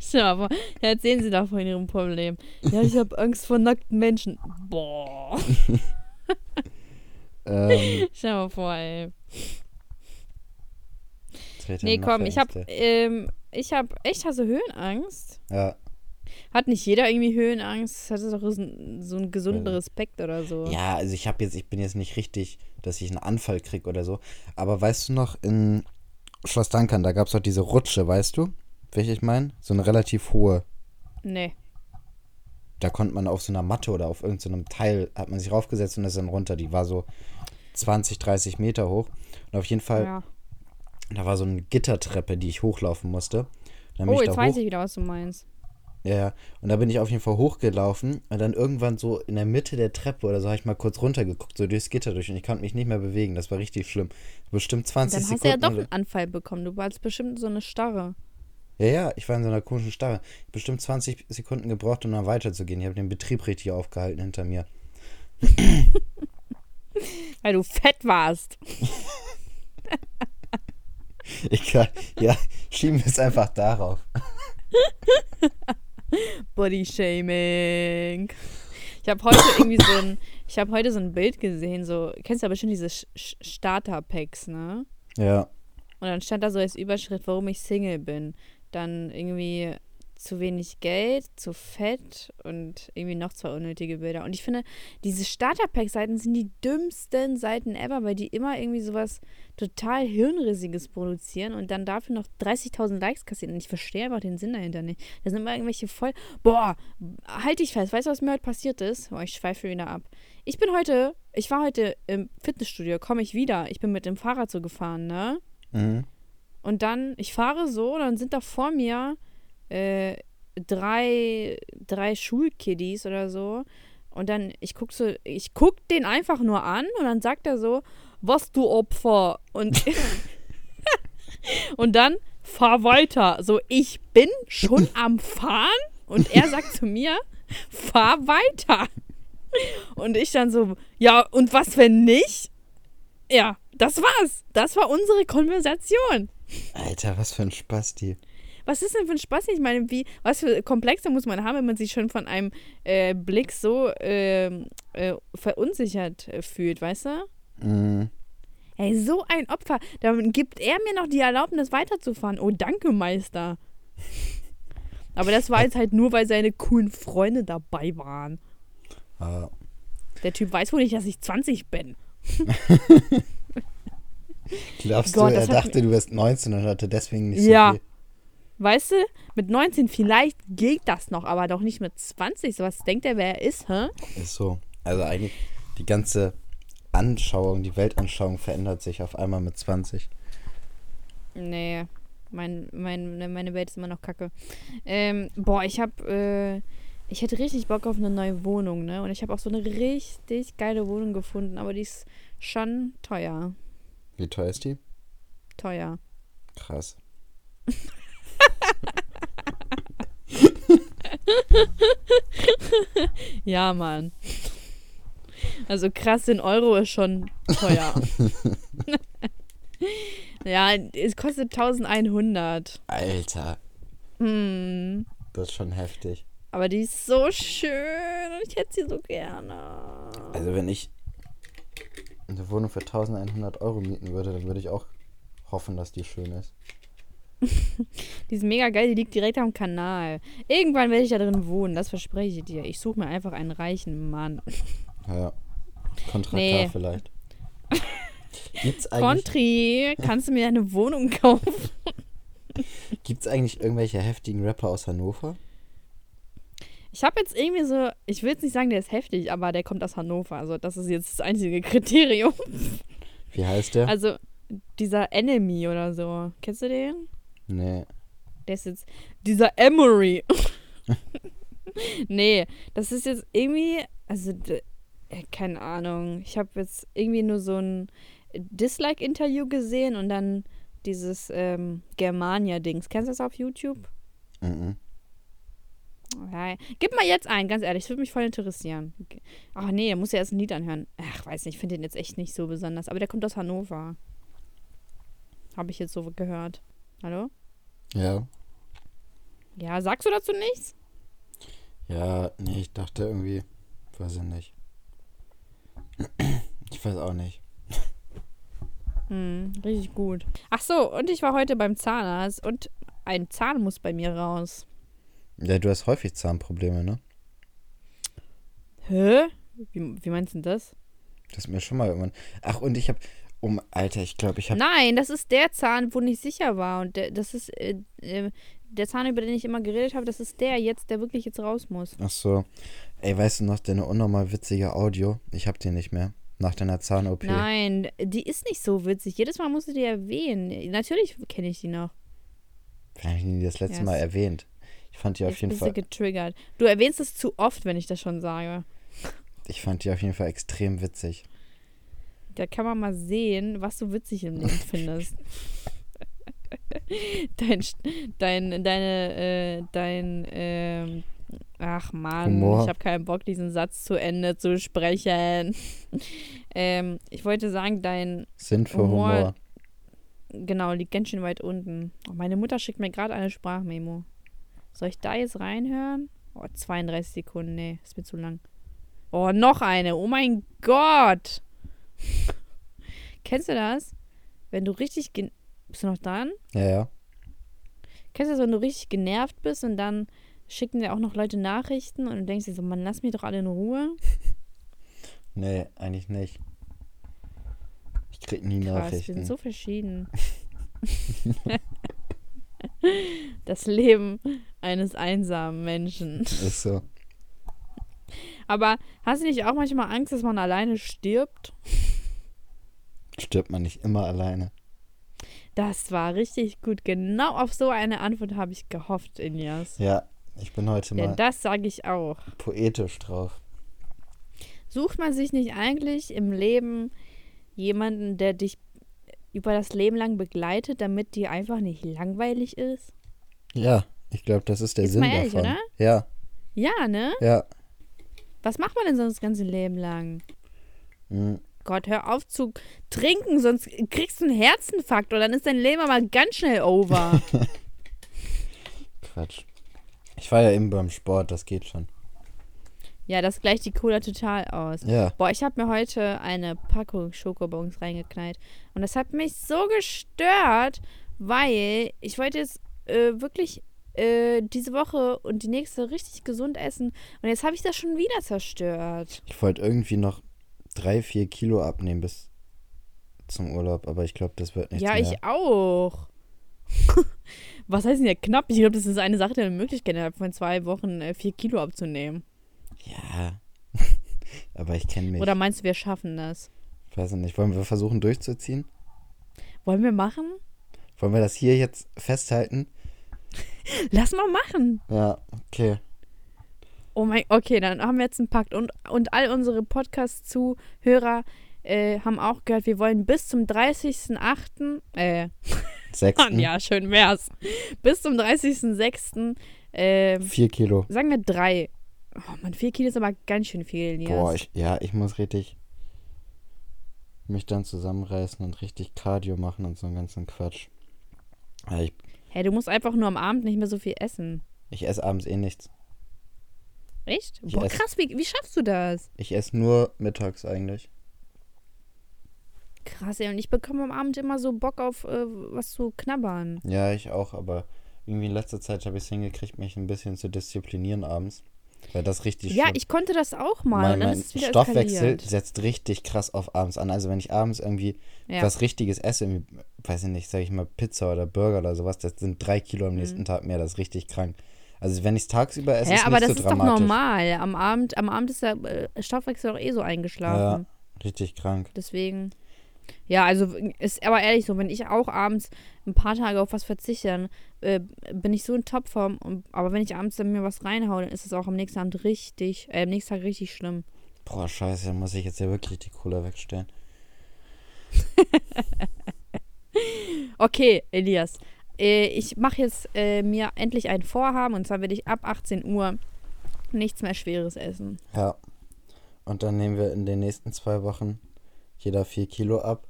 B: Schau mal, ja, erzählen Sie doch von Ihrem Problem. Ja, ich habe Angst vor nackten Menschen. Boah.
A: ähm,
B: Stell mal vor, ey. Nee, komm, ich hab,
A: Ängste?
B: ähm, ich hab, echt, hast du Höhenangst?
A: Ja,
B: Hat nicht jeder irgendwie Höhenangst? Hat es doch so einen, so gesunden. Respekt oder so?
A: ja, also ich habe jetzt, ich bin jetzt nicht richtig, dass ich einen Anfall krieg oder so. Aber weißt du noch, in Schloss Dankern, da gab es doch diese Rutsche, weißt du? Welche ich meine? So eine relativ hohe.
B: Nee.
A: Da konnte man auf so einer Matte oder auf irgendeinem Teil, hat man sich raufgesetzt und ist dann runter. Die war so 20, 30 Meter hoch. Und auf jeden Fall,
B: Ja.
A: da war so eine Gittertreppe, die ich hochlaufen musste.
B: Oh, jetzt
A: da
B: weiß
A: hoch.
B: ich wieder, was du meinst.
A: Ja, ja. Und da bin ich auf jeden Fall hochgelaufen und dann irgendwann so in der Mitte der Treppe oder so habe ich mal kurz runtergeguckt, so durchs Gitter durch und ich konnte mich nicht mehr bewegen. Das war richtig schlimm. Bestimmt 20
B: Dann hast du ja
A: Sekunden.
B: doch einen Anfall bekommen. Du warst bestimmt so eine Starre.
A: ja, ja, ich war in so einer komischen Starre. Bestimmt 20 Sekunden gebraucht, um dann weiterzugehen. Ich habe den Betrieb richtig aufgehalten hinter mir.
B: Weil du fett warst.
A: Egal. Ja, schieben wir es einfach darauf.
B: Bodyshaming. Ich habe heute irgendwie so ein, ich habe heute so ein Bild gesehen, so, kennst du ja bestimmt diese Starter-Packs, ne?
A: Ja.
B: Und dann stand da so als Überschrift, warum ich Single bin. Dann irgendwie zu wenig Geld, zu fett und irgendwie noch zwei unnötige Bilder. Und ich finde, diese Starter-Pack-Seiten sind die dümmsten Seiten ever, weil die immer irgendwie sowas total Hirnrissiges produzieren und dann dafür noch 30.000 Likes kassieren. Und ich verstehe einfach den Sinn dahinter nicht. Da sind immer irgendwelche voll. Boah, halt dich fest. Weißt du, was mir heute passiert ist? Boah, ich schweife wieder ab. Ich bin heute, ich war heute im Fitnessstudio, komme ich wieder. Ich bin mit dem Fahrrad so gefahren, ne?
A: Mhm.
B: Und dann, ich fahre so, dann sind da vor mir äh, drei, drei Schulkiddies oder so. Und dann, ich guck so, ich guck den einfach nur an und dann sagt er so, was du Opfer. Und, und dann, fahr weiter. So, ich bin schon am Fahren und er sagt zu mir, fahr weiter. Und ich dann so, ja, und was, wenn nicht? Ja, das war's. Das war unsere Konversation.
A: Alter, was für ein Spasti.
B: Was ist denn für ein Spaß? Ich meine, wie, was für Komplexe muss man haben, wenn man sich schon von einem äh, Blick so ähm, äh, verunsichert äh, fühlt, weißt du?
A: Mhm.
B: Ey, so ein Opfer. Dann gibt er mir noch die Erlaubnis weiterzufahren. Oh, danke, Meister. Aber das war jetzt halt nur, weil seine coolen Freunde dabei waren.
A: Ah,
B: Der Typ weiß wohl nicht, dass ich 20 bin.
A: glaubst
B: Gott,
A: du, er dachte, du wärst 19 und hatte deswegen nicht
B: Ja.
A: so viel.
B: Weißt du, mit 19 vielleicht geht das noch, aber doch nicht mit 20. So was denkt er, wer er ist, hä?
A: Ist so. Also eigentlich die ganze Anschauung, die Weltanschauung verändert sich auf einmal mit 20.
B: Nee, mein, mein, ne, meine Welt ist immer noch kacke. Ähm, boah, ich hab, äh, ich hätte richtig Bock auf eine neue Wohnung, ne? Und ich habe auch so eine richtig geile Wohnung gefunden, aber die ist schon teuer.
A: Wie teuer ist die?
B: Teuer.
A: Krass.
B: Ja, Mann. Also krass, in Euro ist schon teuer. ja, es kostet 1100.
A: Alter,
B: Hm.
A: das ist schon heftig.
B: Aber die ist so schön und ich hätte sie so gerne.
A: Also wenn ich eine Wohnung für 1100 Euro mieten würde, dann würde ich auch hoffen, dass die schön ist.
B: Die ist mega geil, die liegt direkt am Kanal. Irgendwann werde ich da drin wohnen, das verspreche ich dir. Ich suche mir einfach einen reichen Mann.
A: Ja. Kontraktar
B: Nee.
A: vielleicht. Gibt's eigentlich,
B: Contri, kannst du mir eine Wohnung kaufen?
A: gibt's eigentlich irgendwelche heftigen Rapper aus Hannover?
B: Ich habe jetzt irgendwie so, ich will jetzt nicht sagen, der ist heftig, aber der kommt aus Hannover. Also das ist jetzt das einzige Kriterium.
A: Wie heißt der?
B: Also dieser Enemy oder so. Kennst du den?
A: Nee.
B: Der ist jetzt dieser Emery. nee, das ist jetzt irgendwie, also äh, keine Ahnung. Ich habe jetzt irgendwie nur so ein Dislike-Interview gesehen und dann dieses ähm, Germania-Dings. Kennst du das auf YouTube?
A: Mhm.
B: Ja, gib mal jetzt ein, ganz ehrlich, das würde mich voll interessieren. Ach nee, er muss ja erst ein Lied anhören. Ach, weiß nicht, ich finde den jetzt echt nicht so besonders. Aber der kommt aus Hannover. Habe ich jetzt so gehört. Hallo?
A: Ja.
B: Ja, sagst du dazu nichts?
A: Ja, nee, ich dachte irgendwie, weiß ich nicht. Ich weiß auch nicht.
B: Hm, richtig gut. Ach so, und ich war heute beim Zahnarzt und ein Zahn muss bei mir raus.
A: Ja, du hast häufig Zahnprobleme, ne?
B: Hä? Wie, wie meinst du denn das?
A: Das ist mir schon mal irgendwann. Ach, und ich hab. Um, Alter, ich glaube, ich hab.
B: Nein, das ist der Zahn, wo nicht sicher war. Und der, das ist äh, äh, der Zahn, über den ich immer geredet habe, das ist der jetzt, der wirklich jetzt raus muss.
A: Ach so. Ey, weißt du noch, deine unnormal witzige Audio? Ich hab die nicht mehr. Nach deiner Zahn-OP.
B: Nein, die ist nicht so witzig. Jedes Mal musst du die erwähnen. Natürlich kenne ich die noch.
A: Wann hab ich die das letzte
B: Ja,
A: Mal erwähnt? Ich fand die auf
B: Jetzt
A: jeden Fall.
B: getriggert. Du erwähnst es zu oft, wenn ich das schon sage.
A: Ich fand die auf jeden Fall extrem witzig.
B: Da kann man mal sehen, was du witzig im Leben findest. dein, dein, deine, äh, dein, ähm, ach Mann,
A: Humor.
B: ich habe keinen Bock, diesen Satz zu Ende zu sprechen. ähm, ich wollte sagen, dein,
A: Sinn für
B: Humor-
A: Humor.
B: genau, liegt ganz schön weit unten. Oh, meine Mutter schickt mir gerade eine Sprachmemo. Soll ich da jetzt reinhören? Oh, 32 Sekunden, nee, ist mir zu lang. Oh, noch eine. Oh mein Gott. Kennst du das? Wenn du richtig. gen- Bist du noch dran?
A: Ja, ja.
B: Kennst du das, wenn du richtig genervt bist und dann schicken dir auch noch Leute Nachrichten und du denkst dir so, Mann, lass mich doch alle in Ruhe?
A: Nee, eigentlich nicht. Ich krieg nie
B: Krass, wir
A: Nachrichten.
B: sind so verschieden. das Leben eines einsamen Menschen.
A: Ist so.
B: Aber hast du nicht auch manchmal Angst, dass man alleine stirbt?
A: Stirbt man nicht immer alleine.
B: Das war richtig gut. Genau auf so eine Antwort habe ich gehofft, Ilias.
A: Ja, ich bin heute
B: Denn
A: mal
B: das sage ich auch.
A: poetisch drauf.
B: Sucht man sich nicht eigentlich im Leben jemanden, der dich über das Leben lang begleitet, damit dir einfach nicht langweilig ist?
A: Ja, ich glaube, das ist der
B: Jetzt
A: Sinn
B: mal ehrlich,
A: davon.
B: oder?
A: Ja,
B: Ja, ne?
A: ja.
B: Was macht man denn sonst das ganze Leben lang?
A: Hm,
B: Gott, hör auf zu trinken, sonst kriegst du einen Herzinfarkt und dann ist dein Leben aber ganz schnell over.
A: Quatsch. Ich war ja eben beim Sport, das geht schon.
B: ja, das gleicht die Cola total aus.
A: Ja,
B: Boah, ich habe mir heute eine Packung Schokobons reingeknallt. Und das hat mich so gestört, weil ich wollte jetzt äh, wirklich äh, diese Woche und die nächste richtig gesund essen. Und jetzt habe ich das schon wieder zerstört.
A: ich wollte irgendwie noch drei, vier Kilo abnehmen bis zum Urlaub, aber ich glaube, das wird nichts
B: ja,
A: mehr.
B: ich auch. Was heißt denn ja knapp? Ich glaube, das ist eine Sache der Möglichkeit, innerhalb von zwei Wochen äh, vier Kilo abzunehmen.
A: Ja. aber ich kenne mich.
B: Oder meinst du, wir schaffen das?
A: Ich weiß nicht. Wollen wir versuchen durchzuziehen?
B: Wollen wir machen?
A: Wollen wir das hier jetzt festhalten?
B: Lass mal machen.
A: Ja, okay.
B: Oh mein, okay, dann haben wir jetzt einen Pakt. Und, und all unsere Podcast-Zuhörer äh, haben auch gehört, wir wollen bis zum 30.08., äh,
A: Sechsten.
B: ja, schön wär's. Bis zum 30.06., äh,
A: Vier Kilo.
B: sagen wir drei. Oh Mann, vier Kilo ist aber ganz schön viel, Elias.
A: Boah, ich, ja, ich muss richtig mich dann zusammenreißen und richtig Cardio machen und so einen ganzen Quatsch. Ja, ich,
B: Hey, du musst einfach nur am Abend nicht mehr so viel essen.
A: ich esse abends eh nichts.
B: Echt?
A: Ich
B: Boah,
A: ess-
B: krass, wie, wie schaffst du das?
A: Ich esse nur mittags eigentlich.
B: Krass, ey. Und ich bekomme am Abend immer so Bock auf äh, was zu knabbern.
A: Ja, ich auch, aber irgendwie in letzter Zeit habe ich es hingekriegt, mich ein bisschen zu disziplinieren abends. Weil das richtig
B: Ja,
A: schlimm-
B: ich konnte das auch mal.
A: mein, mein Stoffwechsel
B: eskaliert.
A: setzt richtig krass auf abends an. Also wenn ich abends irgendwie
B: Ja.
A: was Richtiges esse, irgendwie, weiß ich nicht, sag ich mal Pizza oder Burger oder sowas, das sind drei Kilo am nächsten Tag mehr, das ist richtig krank. Also wenn ich es tagsüber esse,
B: Ja,
A: ist
B: aber
A: nicht
B: das
A: so
B: ist doch normal. Am Abend, am Abend ist der äh, Stoffwechsel doch eh so eingeschlafen.
A: Richtig krank.
B: Deswegen. Ja, also ist aber ehrlich so, wenn ich auch abends ein paar Tage auf was verzichte, dann äh, bin ich so in Topform. Und, aber wenn ich abends dann mir was reinhaue, dann ist es auch am nächsten Abend richtig, äh, am nächsten Tag richtig schlimm.
A: Boah, scheiße, da muss ich jetzt ja wirklich die Cola wegstellen.
B: Okay, Elias. Äh, ich mache jetzt äh, mir endlich ein Vorhaben und zwar werde ich ab 18 Uhr nichts mehr Schweres essen.
A: Ja. Und dann nehmen wir in den nächsten zwei Wochen jeder vier Kilo ab.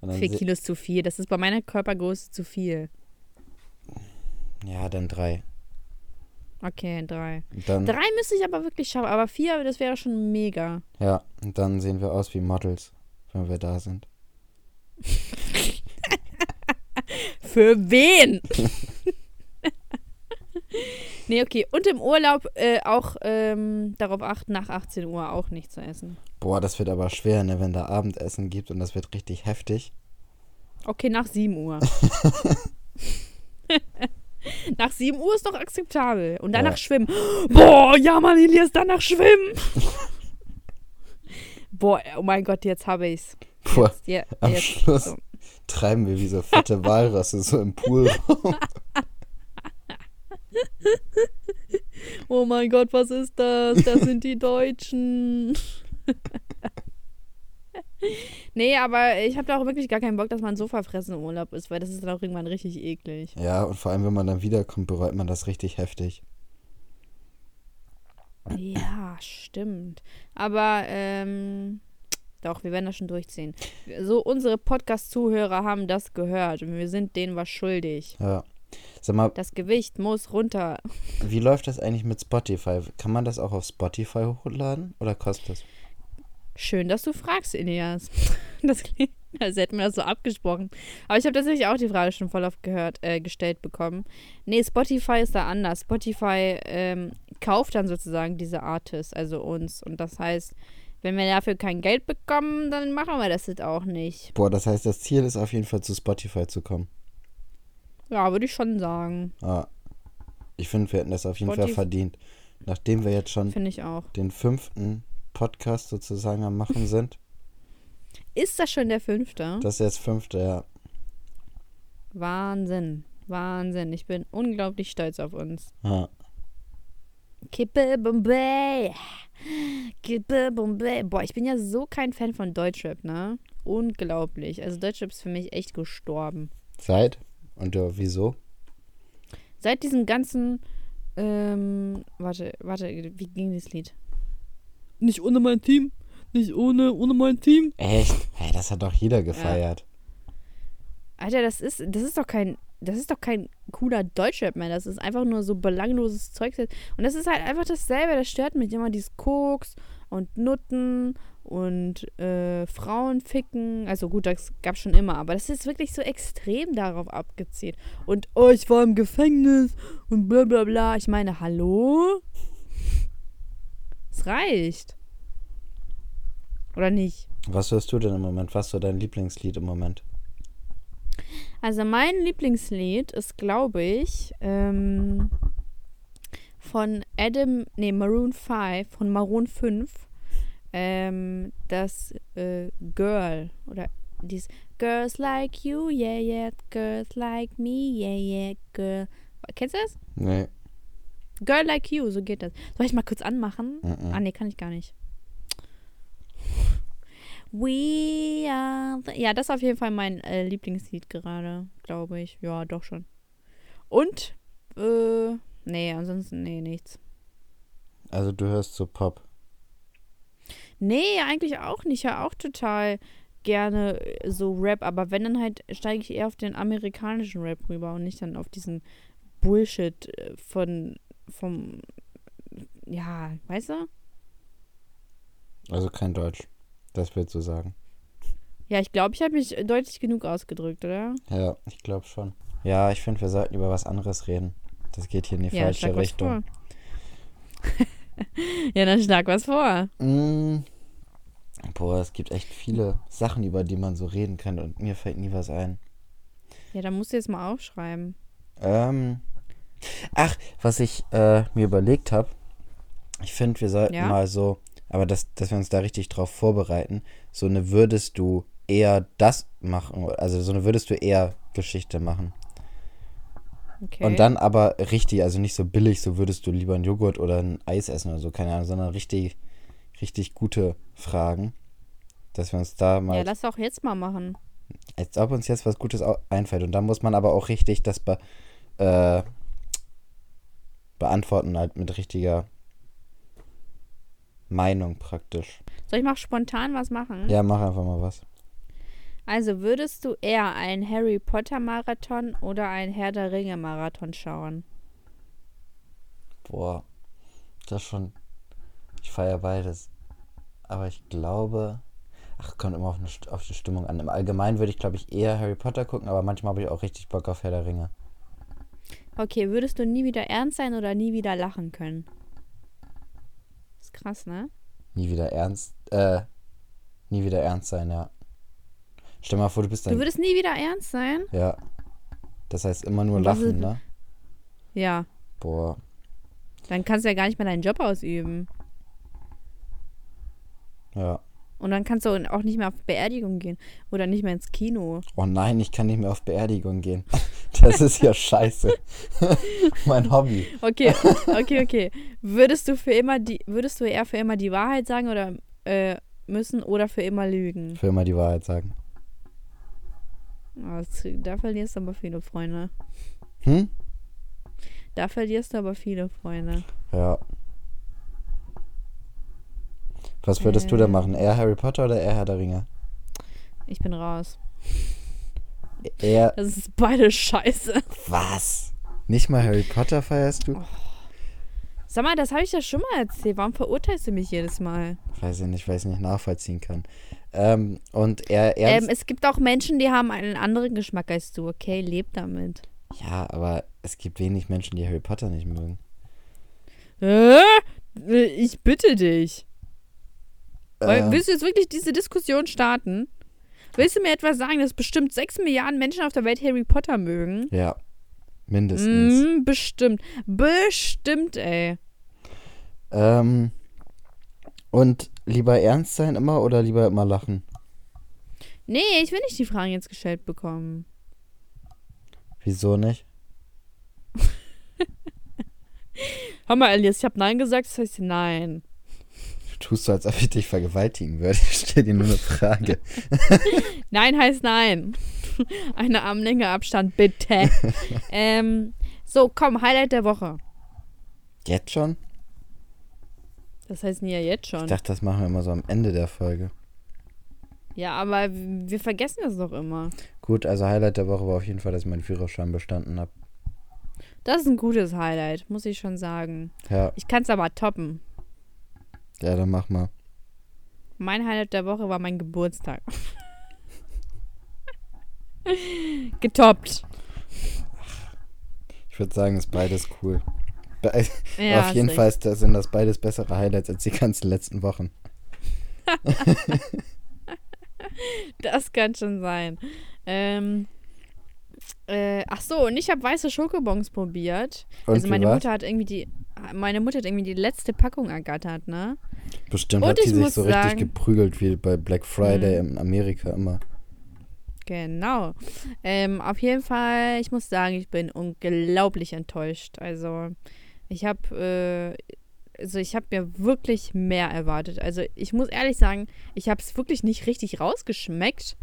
A: Und dann
B: Vier
A: se-
B: Kilo ist zu viel. Das ist bei meiner Körpergröße zu viel.
A: Ja, dann drei.
B: Okay, drei.
A: Dann,
B: Drei müsste ich aber wirklich schaffen, aber vier, das wäre schon mega.
A: ja, und dann sehen wir aus wie Models, wenn wir da sind.
B: Für wen? nee, okay. Und im Urlaub äh, auch ähm, darauf achten, nach 18 Uhr auch nicht zu essen.
A: Boah, das wird aber schwer, ne, wenn da Abendessen gibt und das wird richtig heftig.
B: Okay, nach 7 Uhr. nach 7 Uhr ist doch akzeptabel. Und danach
A: Ja.
B: schwimmen. Boah, ja, Mann, Elias, danach schwimmen. Boah, oh mein Gott, jetzt habe ich's.
A: Boah,
B: Jetzt, ja,
A: am
B: jetzt.
A: Schluss
B: so.
A: Treiben wir wie so fette Walrosse so im Pool rum.
B: Oh mein Gott, was ist das? Das sind die Deutschen. nee, aber ich habe da auch wirklich gar keinen Bock, dass man so verfressen im Urlaub ist, weil das ist dann auch irgendwann richtig eklig.
A: Ja, und vor allem, wenn man dann wiederkommt, bereut man das richtig heftig.
B: Ja, stimmt. Aber, ähm, doch, wir werden das schon durchziehen. So, unsere Podcast-Zuhörer haben das gehört und wir sind denen was schuldig.
A: Ja. Sag mal,
B: Das Gewicht muss runter.
A: wie läuft das eigentlich mit Spotify? Kann man das auch auf Spotify hochladen oder kostet das?
B: Schön, dass du fragst, Elias. Das klingt, als hätten wir das so abgesprochen. Aber ich habe tatsächlich auch die Frage schon voll oft gehört, äh, gestellt bekommen. Nee, Spotify ist da anders. Spotify ähm, kauft dann sozusagen diese Artists, also uns. Und das heißt, wenn wir dafür kein Geld bekommen, dann machen wir das jetzt auch nicht.
A: Boah, das heißt, das Ziel ist auf jeden Fall zu Spotify zu kommen.
B: Ja, würde ich schon sagen.
A: Ah. Ich finde, wir hätten das auf jeden Fall
B: Spotif-
A: verdient. Nachdem wir jetzt schon
B: Finde ich auch.
A: den fünften Podcast sozusagen am Machen sind.
B: Ist das schon der fünfte?
A: Das ist jetzt fünfte, ja.
B: Wahnsinn. Wahnsinn. Ich bin unglaublich stolz auf uns.
A: ja.
B: Kippe Bombay. Kippe Bombay. Boah, ich bin ja so kein Fan von Deutschrap, ne? Unglaublich. Also Deutschrap ist für mich echt gestorben.
A: Seit? Und ja, wieso?
B: Seit diesem ganzen, ähm, warte, warte, wie ging das Lied? Nicht ohne mein Team. Nicht ohne, ohne mein Team.
A: Echt? Hey, das hat doch jeder gefeiert.
B: Alter, das ist, das ist doch kein, das ist doch kein cooler Deutschrap mehr. Das ist einfach nur so belangloses Zeug. Und das ist halt einfach dasselbe. Das stört mich immer dieses Koks und Nutten und äh, Frauen ficken. Also gut, das gab schon immer, aber das ist wirklich so extrem darauf abgezielt. Und oh, ich war im Gefängnis und bla bla bla. Ich meine, hallo? Es reicht. Oder nicht?
A: Was hörst du denn im Moment? Was ist so dein Lieblingslied im Moment?
B: Also mein Lieblingslied ist, glaube ich, ähm, von Adam, nee, Maroon 5, von Maroon 5, ähm, das äh, Girl oder dies Girls like you, yeah, yeah, girls like me, yeah, yeah, girl. Kennst du das?
A: Nee.
B: Girl like you, so geht das. Soll ich mal kurz anmachen?
A: Mhm.
B: Ah, nee, kann ich gar nicht. We are the Ja, das ist auf jeden Fall mein äh, Lieblingslied gerade, glaube ich. Ja, doch schon. Und, äh, nee, ansonsten, nee, nichts.
A: Also du hörst so Pop.
B: Nee, eigentlich auch nicht. Ich höre auch total gerne äh, so Rap, aber wenn, dann halt steige ich eher auf den amerikanischen Rap rüber und nicht dann auf diesen Bullshit äh, von, vom, ja, weißt du?
A: Also kein Deutsch. Das willst du sagen.
B: Ja, ich glaube, ich habe mich deutlich genug ausgedrückt, oder?
A: Ja, ich glaube schon. Ja, ich finde, wir sollten über was anderes reden. Das geht hier in die
B: ja,
A: falsche Richtung.
B: ja, dann schlag was vor.
A: Mm. Boah, es gibt echt viele Sachen, über die man so reden kann und mir fällt nie was ein.
B: Ja, dann musst du jetzt mal aufschreiben.
A: Ähm. Ach, was ich äh, mir überlegt habe, ich finde, wir sollten
B: Ja?
A: mal so, aber das, dass wir uns da richtig drauf vorbereiten, so eine würdest du eher das machen, also so eine würdest du eher Geschichte machen.
B: Okay.
A: Und dann aber richtig, also nicht so billig, so würdest du lieber einen Joghurt oder ein Eis essen oder so, keine Ahnung, sondern richtig, richtig gute Fragen. Dass wir uns da mal,
B: Ja, lass auch jetzt mal machen.
A: als ob uns jetzt was Gutes einfällt. Und da muss man aber auch richtig das be, äh, beantworten, halt mit richtiger Meinung praktisch.
B: Soll ich mal spontan was machen?
A: Ja, mach einfach mal was.
B: Also würdest du eher einen Harry Potter Marathon oder einen Herr der Ringe Marathon schauen?
A: Boah, das schon. Ich feiere beides. Aber ich glaube. Ach, kommt immer auf, eine, auf die Stimmung an. Im Allgemeinen würde ich, glaube ich, eher Harry Potter gucken, aber manchmal habe ich auch richtig Bock auf Herr der Ringe.
B: Okay, würdest du nie wieder ernst sein oder nie wieder lachen können? Ist krass, ne?
A: Nie wieder ernst. Äh, nie wieder ernst sein, ja. Stell mal vor, du bist
B: Du
A: dann.
B: würdest nie wieder ernst sein?
A: Ja. Das heißt immer nur lachen,
B: ist-
A: ne?
B: Ja.
A: Boah.
B: Dann kannst du ja gar nicht mehr deinen Job ausüben.
A: Ja.
B: Und dann kannst du auch nicht mehr auf Beerdigung gehen oder nicht mehr ins Kino.
A: Oh nein, ich kann nicht mehr auf Beerdigung gehen. Das ist ja scheiße. mein Hobby.
B: Okay, okay, okay. Würdest du für immer die, würdest du eher für immer die Wahrheit sagen oder äh, müssen oder für immer lügen?
A: Will mal die Wahrheit sagen.
B: Ah, das- Da verlierst du aber viele Freunde.
A: Hm?
B: Da verlierst du aber viele Freunde.
A: Ja. Was würdest du
B: Äh.
A: denn machen? Eher Harry Potter oder eher Herr der Ringe?
B: Ich bin raus.
A: Eher.
B: Das ist beide scheiße.
A: Was? Nicht mal Harry Potter feierst du?
B: Sag mal, das habe ich ja schon mal erzählt. Warum verurteilst du mich jedes Mal?
A: Weiß ich nicht, weil ich es nicht nachvollziehen kann. Ähm, und er
B: Ähm, es gibt auch Menschen, die haben einen anderen Geschmack als du. Okay, leb damit.
A: ja, aber es gibt wenig Menschen, die Harry Potter nicht mögen.
B: Äh? Ich bitte dich.
A: Ähm,
B: willst du jetzt wirklich diese Diskussion starten? Willst du mir etwas sagen, dass bestimmt sechs Milliarden Menschen auf der Welt Harry Potter mögen?
A: ja, mindestens.
B: Mm, bestimmt. Bestimmt, ey.
A: Ähm, und lieber ernst sein immer oder lieber immer lachen?
B: Nee, ich will nicht die Fragen jetzt gestellt bekommen.
A: Wieso nicht?
B: Hör mal, Elias, ich habe Nein gesagt, das heißt Nein.
A: Tust so, als ob ich dich vergewaltigen würde. Ich stelle dir nur eine Frage.
B: Nein heißt Nein. Eine Armlänge Abstand, bitte. ähm, so, komm, Highlight der Woche.
A: Jetzt schon?
B: Das heißt ja jetzt schon.
A: Ich dachte, das machen wir immer so am Ende der Folge.
B: Ja, aber wir vergessen das doch immer.
A: Gut, also Highlight der Woche war auf jeden Fall, dass ich meinen Führerschein bestanden habe.
B: Das ist ein gutes Highlight, muss ich schon sagen.
A: Ja,
B: Ich kann es aber toppen.
A: Ja, dann mach mal.
B: Mein Highlight der Woche war mein Geburtstag. Getoppt.
A: Ich würde sagen, ist beides cool. Be
B: Ja,
A: auf jeden Fall das, sind das beides bessere Highlights als die ganzen letzten Wochen.
B: Das kann schon sein. Ähm, äh, ach so, und ich habe weiße Schokobons probiert.
A: Und
B: also meine? Mutter hat irgendwie die, meine Mutter hat irgendwie die letzte Packung ergattert, ne?
A: Bestimmt
B: Und
A: hat sie
B: ich
A: sich so richtig
B: sagen-
A: geprügelt wie bei Black Friday in Amerika immer.
B: Genau. Ähm, auf jeden Fall, ich muss sagen, ich bin unglaublich enttäuscht. Also, ich habe, äh, also ich habe mir wirklich mehr erwartet. Also, ich muss ehrlich sagen, ich habe es wirklich nicht richtig rausgeschmeckt,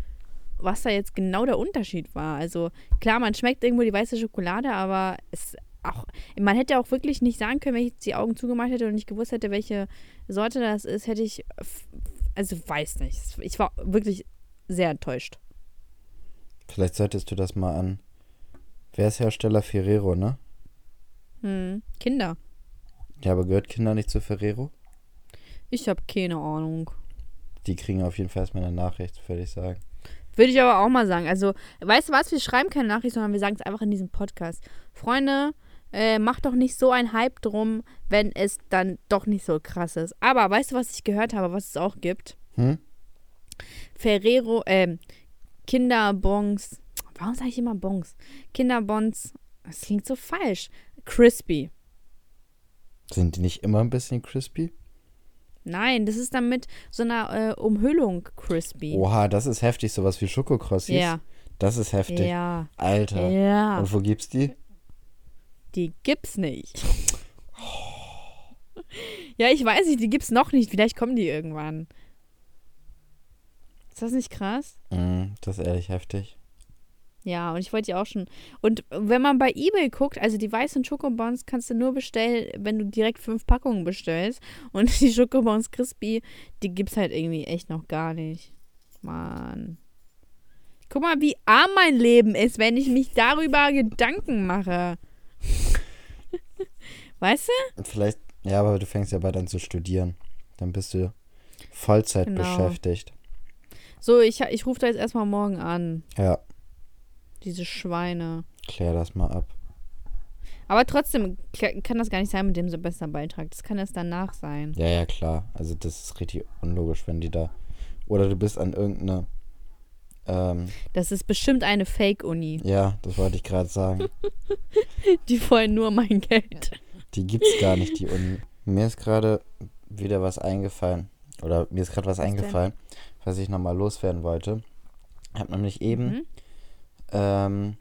B: was da jetzt genau der Unterschied war. Also, klar, man schmeckt irgendwo die weiße Schokolade, aber es auch, man hätte auch wirklich nicht sagen können, wenn ich die Augen zugemacht hätte und nicht gewusst hätte, welche Sorte das ist, hätte ich, also weiß nicht. Ich war wirklich sehr enttäuscht.
A: Vielleicht solltest du das mal an. Wer ist Hersteller Ferrero, ne?
B: Hm, Kinder.
A: Ja, aber gehört Kinder nicht zu Ferrero?
B: Ich habe keine Ahnung.
A: Die kriegen auf jeden Fall erstmal eine Nachricht, würde ich sagen.
B: Würde ich aber auch mal sagen. Also, weißt du was? Wir schreiben keine Nachricht, sondern wir sagen es einfach in diesem Podcast. Freunde, äh, macht doch nicht so ein Hype drum, wenn es dann doch nicht so krass ist. Aber weißt du, was ich gehört habe, was es auch gibt?
A: Hm?
B: Ferrero, ähm, Kinderbons. Warum sage ich immer Bons? Kinderbons. Das klingt so falsch. Crispy.
A: Sind die nicht immer ein bisschen crispy?
B: Nein, das ist dann mit so einer äh, Umhüllung crispy.
A: Oha, das ist heftig, sowas wie Schokokrossis.
B: Ja.
A: Das ist heftig.
B: Ja.
A: Alter.
B: Ja.
A: Und wo gibt's die?
B: Die gibt's nicht. Ja, ich weiß nicht, die gibt's noch nicht. Vielleicht kommen die irgendwann. Ist das nicht krass?
A: Mm, das ist ehrlich heftig.
B: Ja, und ich wollte ja auch schon. Und wenn man bei eBay guckt, also die weißen Schokobons kannst du nur bestellen, wenn du direkt fünf Packungen bestellst. Und die Schokobons Crispy, die gibt's halt irgendwie echt noch gar nicht. Mann. Guck mal, wie arm mein Leben ist, wenn ich mich darüber Gedanken mache. Weißt du?
A: Vielleicht, ja, aber du fängst ja bald an zu studieren. Dann bist du Vollzeit
B: Genau.
A: beschäftigt.
B: So, ich, ich rufe da jetzt erstmal morgen an.
A: Ja,
B: Diese Schweine.
A: klär das mal ab.
B: Aber trotzdem kann das gar nicht sein mit dem Silvesterbeitrag. Das kann erst danach sein.
A: Ja, ja, klar. Also das ist richtig unlogisch, wenn die da. Oder du bist an irgendeine. Ähm,
B: Das ist bestimmt eine Fake-Uni.
A: ja, das wollte ich gerade sagen.
B: Die wollen nur mein Geld.
A: Die gibt's gar nicht, die Uni. Mir ist gerade wieder was eingefallen. Oder mir ist gerade was,
B: Was denn?
A: eingefallen, was ich nochmal loswerden wollte. Ich habe nämlich eben
B: Mhm.
A: ähm,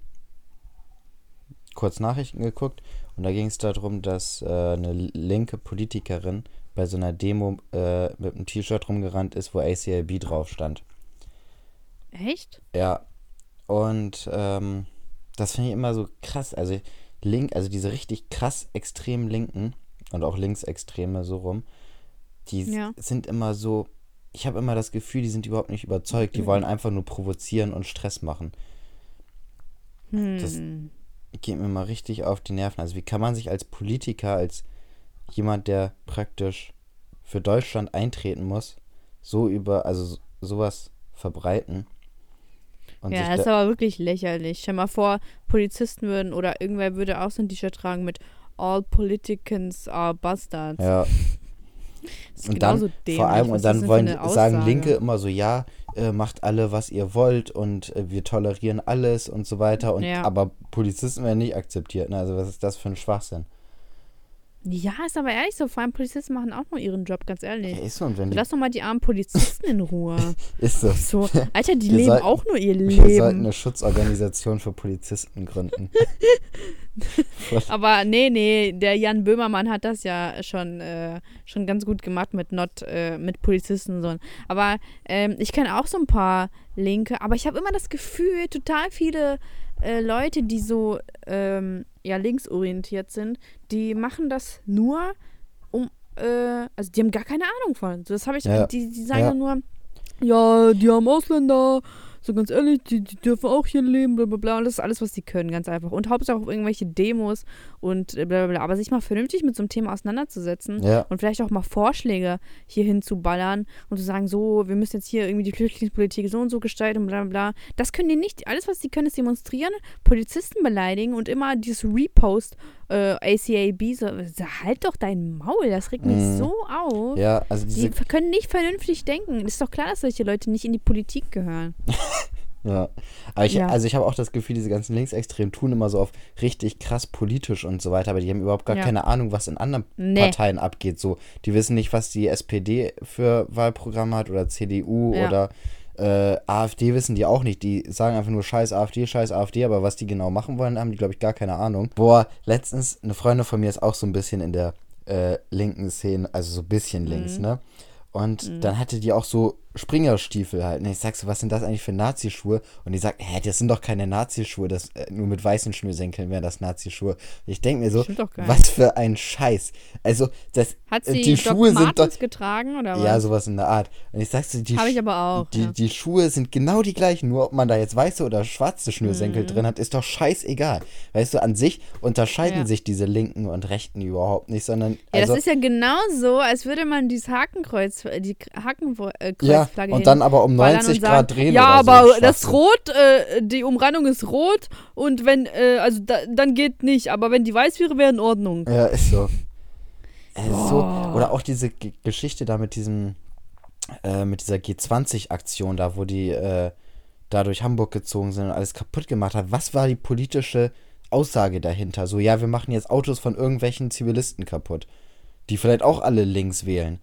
A: kurz Nachrichten geguckt und da ging es darum, dass äh, eine linke Politikerin bei so einer Demo äh, mit einem T-Shirt rumgerannt ist, wo ACLB drauf stand.
B: Echt?
A: Ja. Und ähm, das finde ich immer so krass. Also link, also diese richtig krass extrem Linken und auch Linksextreme so rum, die
B: Ja.
A: sind immer so. Ich habe immer das Gefühl, die sind überhaupt nicht überzeugt. Die wollen einfach nur provozieren und Stress machen. Das-
B: Hm.
A: Geht mir mal richtig auf die Nerven. Also wie kann man sich als Politiker, als jemand, der praktisch für Deutschland eintreten muss, so über, also so- sowas verbreiten? Und
B: ja, das ist aber wirklich lächerlich. Stell mal vor, Polizisten würden oder irgendwer würde auch so ein T-Shirt tragen mit All Politicians are Bastards.
A: ja,
B: Das ist
A: und dann
B: genauso dämlich.
A: vor allem und dann wollen sagen? Linke immer so ja äh, macht alle was ihr wollt und äh, wir tolerieren alles und so weiter und
B: Ja.
A: aber Polizisten werden nicht akzeptiert ne? also was ist das für ein Schwachsinn
B: Ja, ist aber ehrlich so. Vor allem Polizisten machen auch nur ihren Job, ganz
A: ja,
B: ehrlich.
A: ist so und wenn die,
B: Lass doch mal die armen Polizisten in Ruhe.
A: ist so
B: So, Alter, die
A: Wir
B: leben
A: sollten-
B: auch nur ihr
A: wir sollten
B: Leben.
A: eine Schutzorganisation für Polizisten gründen
B: Aber nee, nee, der Jan Böhmermann hat das ja schon, äh, schon ganz gut gemacht mit Not, äh, mit Polizisten und so. Aber ähm, ich kenne auch so ein paar Linke, aber ich habe immer das Gefühl, total viele äh, Leute, die so ähm, ja, linksorientiert sind, die machen das nur, um, äh, also die haben gar keine Ahnung von. Das habe ich,
A: Ja.
B: die, die sagen
A: Ja.
B: nur, ja, die haben Ausländer, so ganz ehrlich, die, die dürfen auch hier leben, bla bla bla. Und das ist alles, was die können, ganz einfach. Und Hauptsache auf irgendwelche Demos und äh, bla bla bla. Aber sich mal vernünftig mit so einem Thema auseinanderzusetzen
A: ja
B: und vielleicht auch mal Vorschläge hier hinzuballern und zu sagen, so, wir müssen jetzt hier irgendwie die Flüchtlingspolitik so und so gestalten und bla bla bla. Das können die nicht. Alles, was die können, ist demonstrieren, Polizisten beleidigen und immer dieses Repost äh, ACAB. So, halt doch dein Maul, das regt mich
A: Mhm.
B: so auf.
A: ja also
B: Die
A: diese
B: können nicht vernünftig denken. Ist doch klar, dass solche Leute nicht in die Politik gehören.
A: Ja. Aber ich,
B: Ja.
A: also ich habe auch das Gefühl, diese ganzen Linksextremen tun immer so auf richtig krass politisch und so weiter, aber die haben überhaupt gar
B: Ja.
A: keine Ahnung, was in anderen
B: Nee.
A: Parteien abgeht. So, die wissen nicht, was die SPD für Wahlprogramme hat oder CDU
B: Ja.
A: oder äh, AfD wissen die auch nicht. Die sagen einfach nur Scheiß AfD, Scheiß AfD, aber was die genau machen wollen, haben die, glaube ich, gar keine Ahnung. Boah, letztens, eine Freundin von mir ist auch so ein bisschen in der äh, linken Szene, also so ein bisschen links,
B: Mhm.
A: ne? Und dann hatte die auch so Springerstiefel halt. Und ich sag so, was sind das eigentlich für Nazischuhe? Und die sagt, hä, das sind doch keine Nazischuhe, das äh, nur mit weißen Schnürsenkeln wären das Nazischuhe. Und ich denke mir so, was für ein Scheiß. Also, das,
B: Hat
A: äh,
B: sie
A: die
B: Doc
A: Schuhe sind doch,
B: Martens getragen oder was?
A: ja, sowas in der Art. Und ich sag so, die,
B: Habe ich aber auch.
A: die,
B: ja.
A: die Schuhe sind genau die gleichen, nur ob man da jetzt weiße oder schwarze Schnürsenkel
B: Mhm.
A: drin hat, ist doch scheißegal. Weißt du, an sich unterscheiden
B: Ja.
A: sich diese Linken und Rechten überhaupt nicht, sondern
B: Ja,
A: also,
B: das ist ja genauso, als würde man dieses Hakenkreuz, die Hakenkreuze
A: Ja.
B: Flagge
A: und
B: hin.
A: dann aber um
B: ballern
A: 90
B: und
A: Grad
B: sagen,
A: drehen
B: Ja,
A: oder so.
B: aber das. Rot, äh, die Umrandung ist rot und wenn, äh, also da, dann geht nicht, aber wenn die weiß wäre, wäre in Ordnung.
A: Ja, ist so. Äh, so. Oder auch diese G Geschichte da mit diesem, äh, mit dieser G20-Aktion da, wo die äh, da durch Hamburg gezogen sind und alles kaputt gemacht haben. Was war die politische Aussage dahinter? So, ja, wir machen jetzt Autos von irgendwelchen Zivilisten kaputt, die vielleicht auch alle links wählen.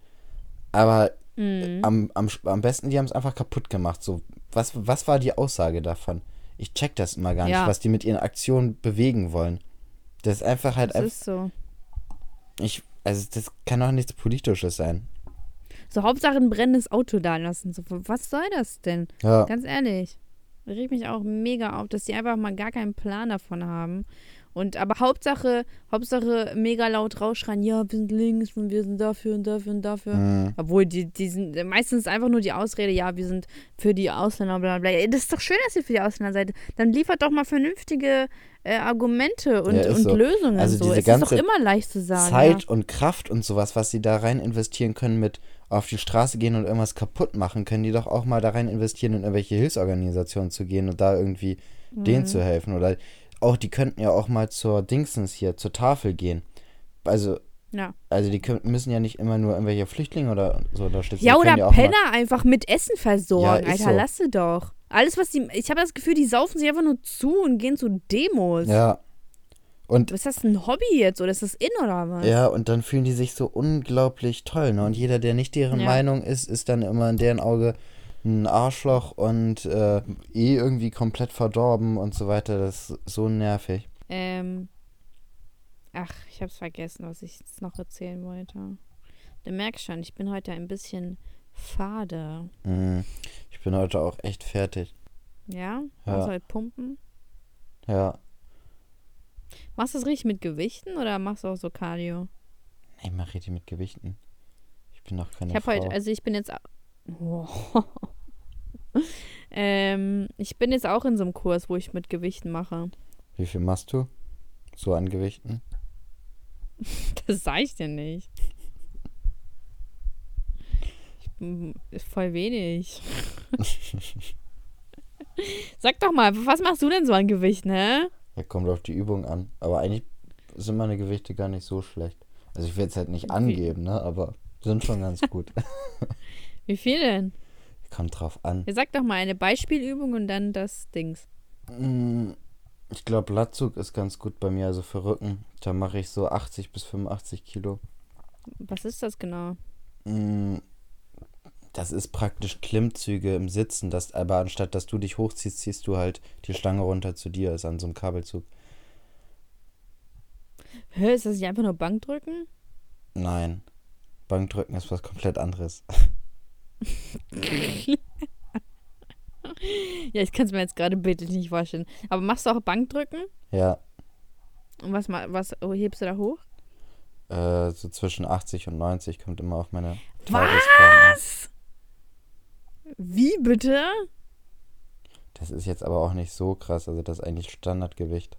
A: Aber
B: Mhm.
A: am, am, am besten, die haben es einfach kaputt gemacht. So, was, was war die Aussage davon? Ich check das immer gar nicht,
B: Ja.
A: was die mit ihren Aktionen bewegen wollen. Das ist einfach halt
B: Das ist so.
A: Ich, also das kann doch nichts Politisches sein.
B: So, Hauptsache ein brennendes Auto da lassen. So, was soll das denn?
A: Ja.
B: Ganz ehrlich. Regt mich auch mega auf, dass die einfach mal gar keinen Plan davon haben. Und aber Hauptsache, Hauptsache mega laut rausschreien, ja, wir sind links und wir sind dafür und dafür und dafür.
A: Mhm.
B: Obwohl, die, die sind meistens einfach nur die Ausrede, ja, wir sind für die Ausländer, bla bla. Das ist doch schön, dass ihr für die Ausländer seid. Dann liefert doch mal vernünftige äh, Argumente und,
A: Ja,
B: und
A: so.
B: Lösungen.
A: Also
B: so.
A: diese
B: es ist doch
A: ganze
B: immer leicht zu sagen.
A: Zeit
B: ja.
A: und Kraft und sowas, was sie da rein investieren können mit auf die Straße gehen und irgendwas kaputt machen, können die doch auch mal da rein investieren, in irgendwelche Hilfsorganisationen zu gehen und da irgendwie
B: Mhm.
A: denen zu helfen. Oder auch, die könnten ja auch mal zur Dingsens hier, zur Tafel gehen. Also,
B: Ja,
A: also die können, müssen ja nicht immer nur irgendwelche Flüchtlinge oder so unterstützen.
B: ja oder
A: ja
B: Penner einfach mit Essen versorgen.
A: Ja,
B: Alter,
A: so.
B: lasse doch. Alles, was die. Ich habe das Gefühl, die saufen sich einfach nur zu und gehen zu Demos.
A: Ja. Und
B: Ist das ein Hobby jetzt oder ist das in oder was?
A: Ja, und dann fühlen die sich so unglaublich toll, ne? Und jeder, der nicht deren
B: Ja.
A: Meinung ist, ist dann immer in deren Auge ein Arschloch und äh, eh irgendwie komplett verdorben und so weiter. Das ist so nervig.
B: Ähm. Ach, ich hab's vergessen, was ich jetzt noch erzählen wollte. Du merkst schon, ich bin heute ein bisschen fade.
A: Mhm. Ich bin heute auch echt fertig.
B: Ja?
A: Ja.
B: Machst du halt pumpen?
A: Ja.
B: Machst du das richtig mit Gewichten oder machst du auch so Cardio?
A: Ich mache richtig mit Gewichten. Ich bin doch keine
B: Ich habe
A: Frau.
B: heute, also ich bin jetzt. Wow. ähm, ich bin jetzt auch in so einem Kurs, wo ich mit Gewichten mache.
A: Wie viel machst du? So an Gewichten?
B: Das sag ich dir nicht. Ich bin voll wenig. Sag doch mal, was machst du denn so an Gewichten, hä?
A: Ja, kommt auf die Übung an. Aber eigentlich sind meine Gewichte gar nicht so schlecht. Also ich will es halt nicht angeben, ne? Aber sind schon ganz gut.
B: Wie viel denn?
A: Kommt drauf an.
B: Ja, sag doch mal eine Beispielübung und dann das Dings.
A: Mm, Ich glaube, Latzug ist ganz gut bei mir, also für Rücken. Da mache ich so 80 bis 85 Kilo.
B: Was ist das genau?
A: Mm, Das ist praktisch Klimmzüge im Sitzen, das, aber anstatt dass du dich hochziehst, ziehst du halt die Stange runter zu dir, ist an so einem Kabelzug.
B: Hä, ist das nicht einfach nur Bankdrücken?
A: Nein. Bankdrücken ist was komplett anderes.
B: Ja, ich kann es mir jetzt gerade bildlich nicht vorstellen. Aber machst du auch Bankdrücken?
A: Ja,
B: Und was, was hebst du da hoch?
A: äh, so zwischen 80 und 90 kommt immer auf meine
B: Was? Wie bitte?
A: Das ist jetzt aber auch nicht so krass, also das ist eigentlich Standardgewicht.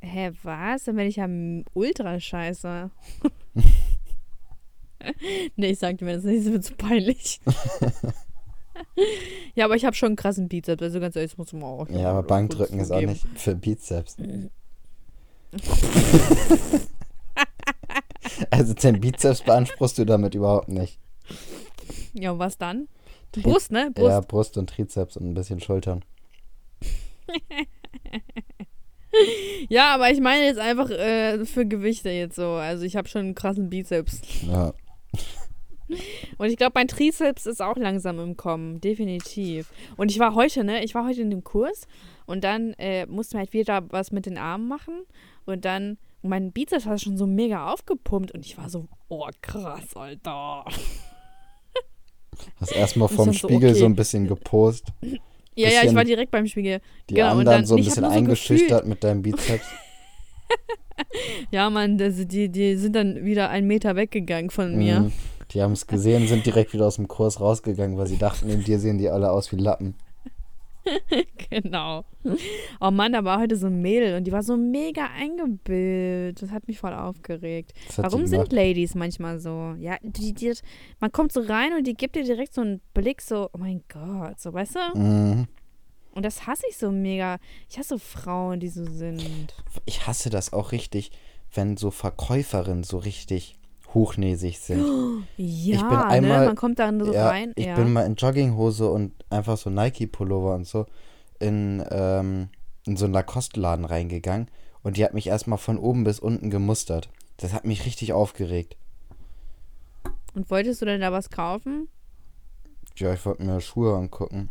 B: Hä, was? Dann bin ich ja ultra scheiße. nee, ich sagte mir das nicht, das wird zu peinlich. ja, aber ich habe schon einen krassen Bizeps, also ganz ehrlich, das muss man auch.
A: Ja, aber Bankdrücken ist auch nicht für Bizeps. also den Bizeps beanspruchst du damit überhaupt nicht.
B: Ja, und was dann?
A: Tri-
B: Brust, ne? Brust.
A: Ja, Brust und Trizeps und ein bisschen Schultern.
B: Ja, aber ich meine jetzt einfach äh, für Gewichte jetzt so. Also ich habe schon einen krassen Bizeps.
A: Ja.
B: Und ich glaube, mein Trizeps ist auch langsam im Kommen, definitiv. Und ich war heute, ne, ich war heute in dem Kurs und dann äh, musste man halt wieder was mit den Armen machen und dann, und mein Bizeps war schon so mega aufgepumpt und ich war so, oh krass, Alter.
A: Hast erstmal vom
B: so,
A: Spiegel so
B: okay.
A: ein bisschen gepost.
B: Ja, ja, ich war direkt beim Spiegel.
A: Die
B: Genau, und
A: anderen
B: dann-
A: so ein bisschen
B: nur so
A: eingeschüchtert mit deinem Bizeps.
B: Ja, Mann, das, die, die sind dann wieder einen Meter weggegangen von mir.
A: Mhm. Die haben es gesehen, sind direkt wieder aus dem Kurs rausgegangen, weil sie dachten, neben dir sehen die alle aus wie Lappen.
B: genau. Oh Mann, da war heute so ein Mädel und die war so mega eingebildet. Das hat mich voll aufgeregt. Warum sind? Ladies manchmal so? Ja, die, die, man kommt so rein und die gibt dir direkt so einen Blick, so, oh mein Gott, so, weißt du?
A: Mhm.
B: Und das hasse ich so mega. Ich hasse Frauen, die so sind.
A: Ich hasse das auch richtig, wenn so Verkäuferinnen so richtig hochnäsig sind.
B: Ja,
A: bin
B: ne?
A: einmal-
B: man kommt da so
A: ja,
B: rein.
A: ich
B: ja.
A: bin mal in Jogginghose und einfach so Nike-Pullover und so in, ähm, in so einen Lacoste-Laden reingegangen und die hat mich erstmal von oben bis unten gemustert. Das hat mich richtig aufgeregt.
B: und wolltest du denn da was kaufen?
A: Ja, ich wollte mir Schuhe angucken.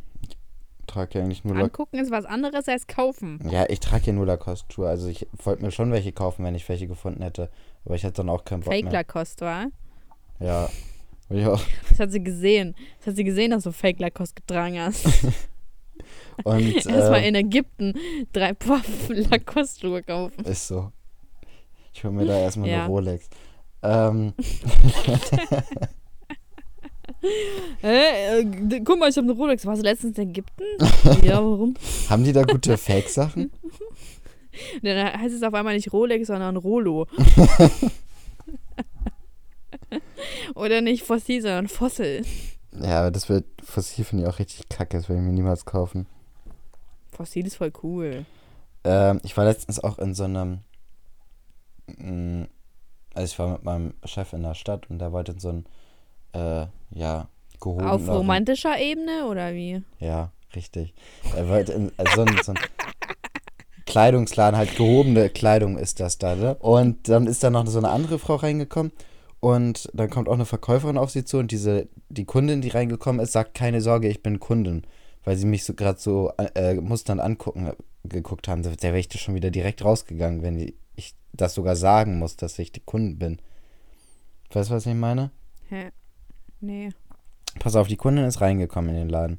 A: Ich trage ja eigentlich nur Lacoste.
B: Angucken ist was anderes als kaufen.
A: Ja, ich trage ja nur Lacoste-Schuhe. Also ich wollte mir schon welche kaufen, wenn ich welche gefunden hätte. Aber ich hatte dann auch keinen Bock
B: Fake
A: mehr.
B: Lacoste, war?
A: Ja. Auch.
B: Das hat sie gesehen. Das hat sie gesehen, dass du Fake Lacoste getragen hast.
A: Und
B: Erstmal
A: äh,
B: in Ägypten drei Puff Lacoste-Schuhe kaufen.
A: ist so. Ich hole mir da erstmal
B: Ja.
A: eine Rolex. Ähm,
B: Äh, äh, guck mal, ich habe eine Rolex. Warst du letztens in Ägypten? ja, warum?
A: haben die da gute Fake-Sachen?
B: Dann heißt es auf einmal nicht Rolex, sondern Rolo. Oder nicht Fossil, sondern Fossil.
A: Ja, aber das wird Fossil finde ich auch richtig kacke. Das werde ich mir niemals kaufen.
B: Fossil ist voll cool.
A: Ähm, ich war letztens auch in so einem. mm, Also ich war mit meinem Chef in der Stadt und der wollte in so ein. Äh, ja, gehoben.
B: Auf romantischer Ebene oder wie?
A: Ja, richtig. Er wollte in äh, so ein, so ein Kleidungsladen, halt gehobene Kleidung ist das da, ne? Und dann ist da noch so eine andere Frau reingekommen und dann kommt auch eine Verkäuferin auf sie zu und diese, die Kundin, die reingekommen ist, sagt, keine Sorge, ich bin Kundin. Weil sie mich so gerade so äh, musternd angucken, geguckt haben. Da wäre ich schon wieder direkt rausgegangen, wenn ich das sogar sagen muss, dass ich die Kundin bin. Weißt du, was ich meine?
B: Hä? Nee.
A: Pass auf, die Kundin ist reingekommen in den Laden.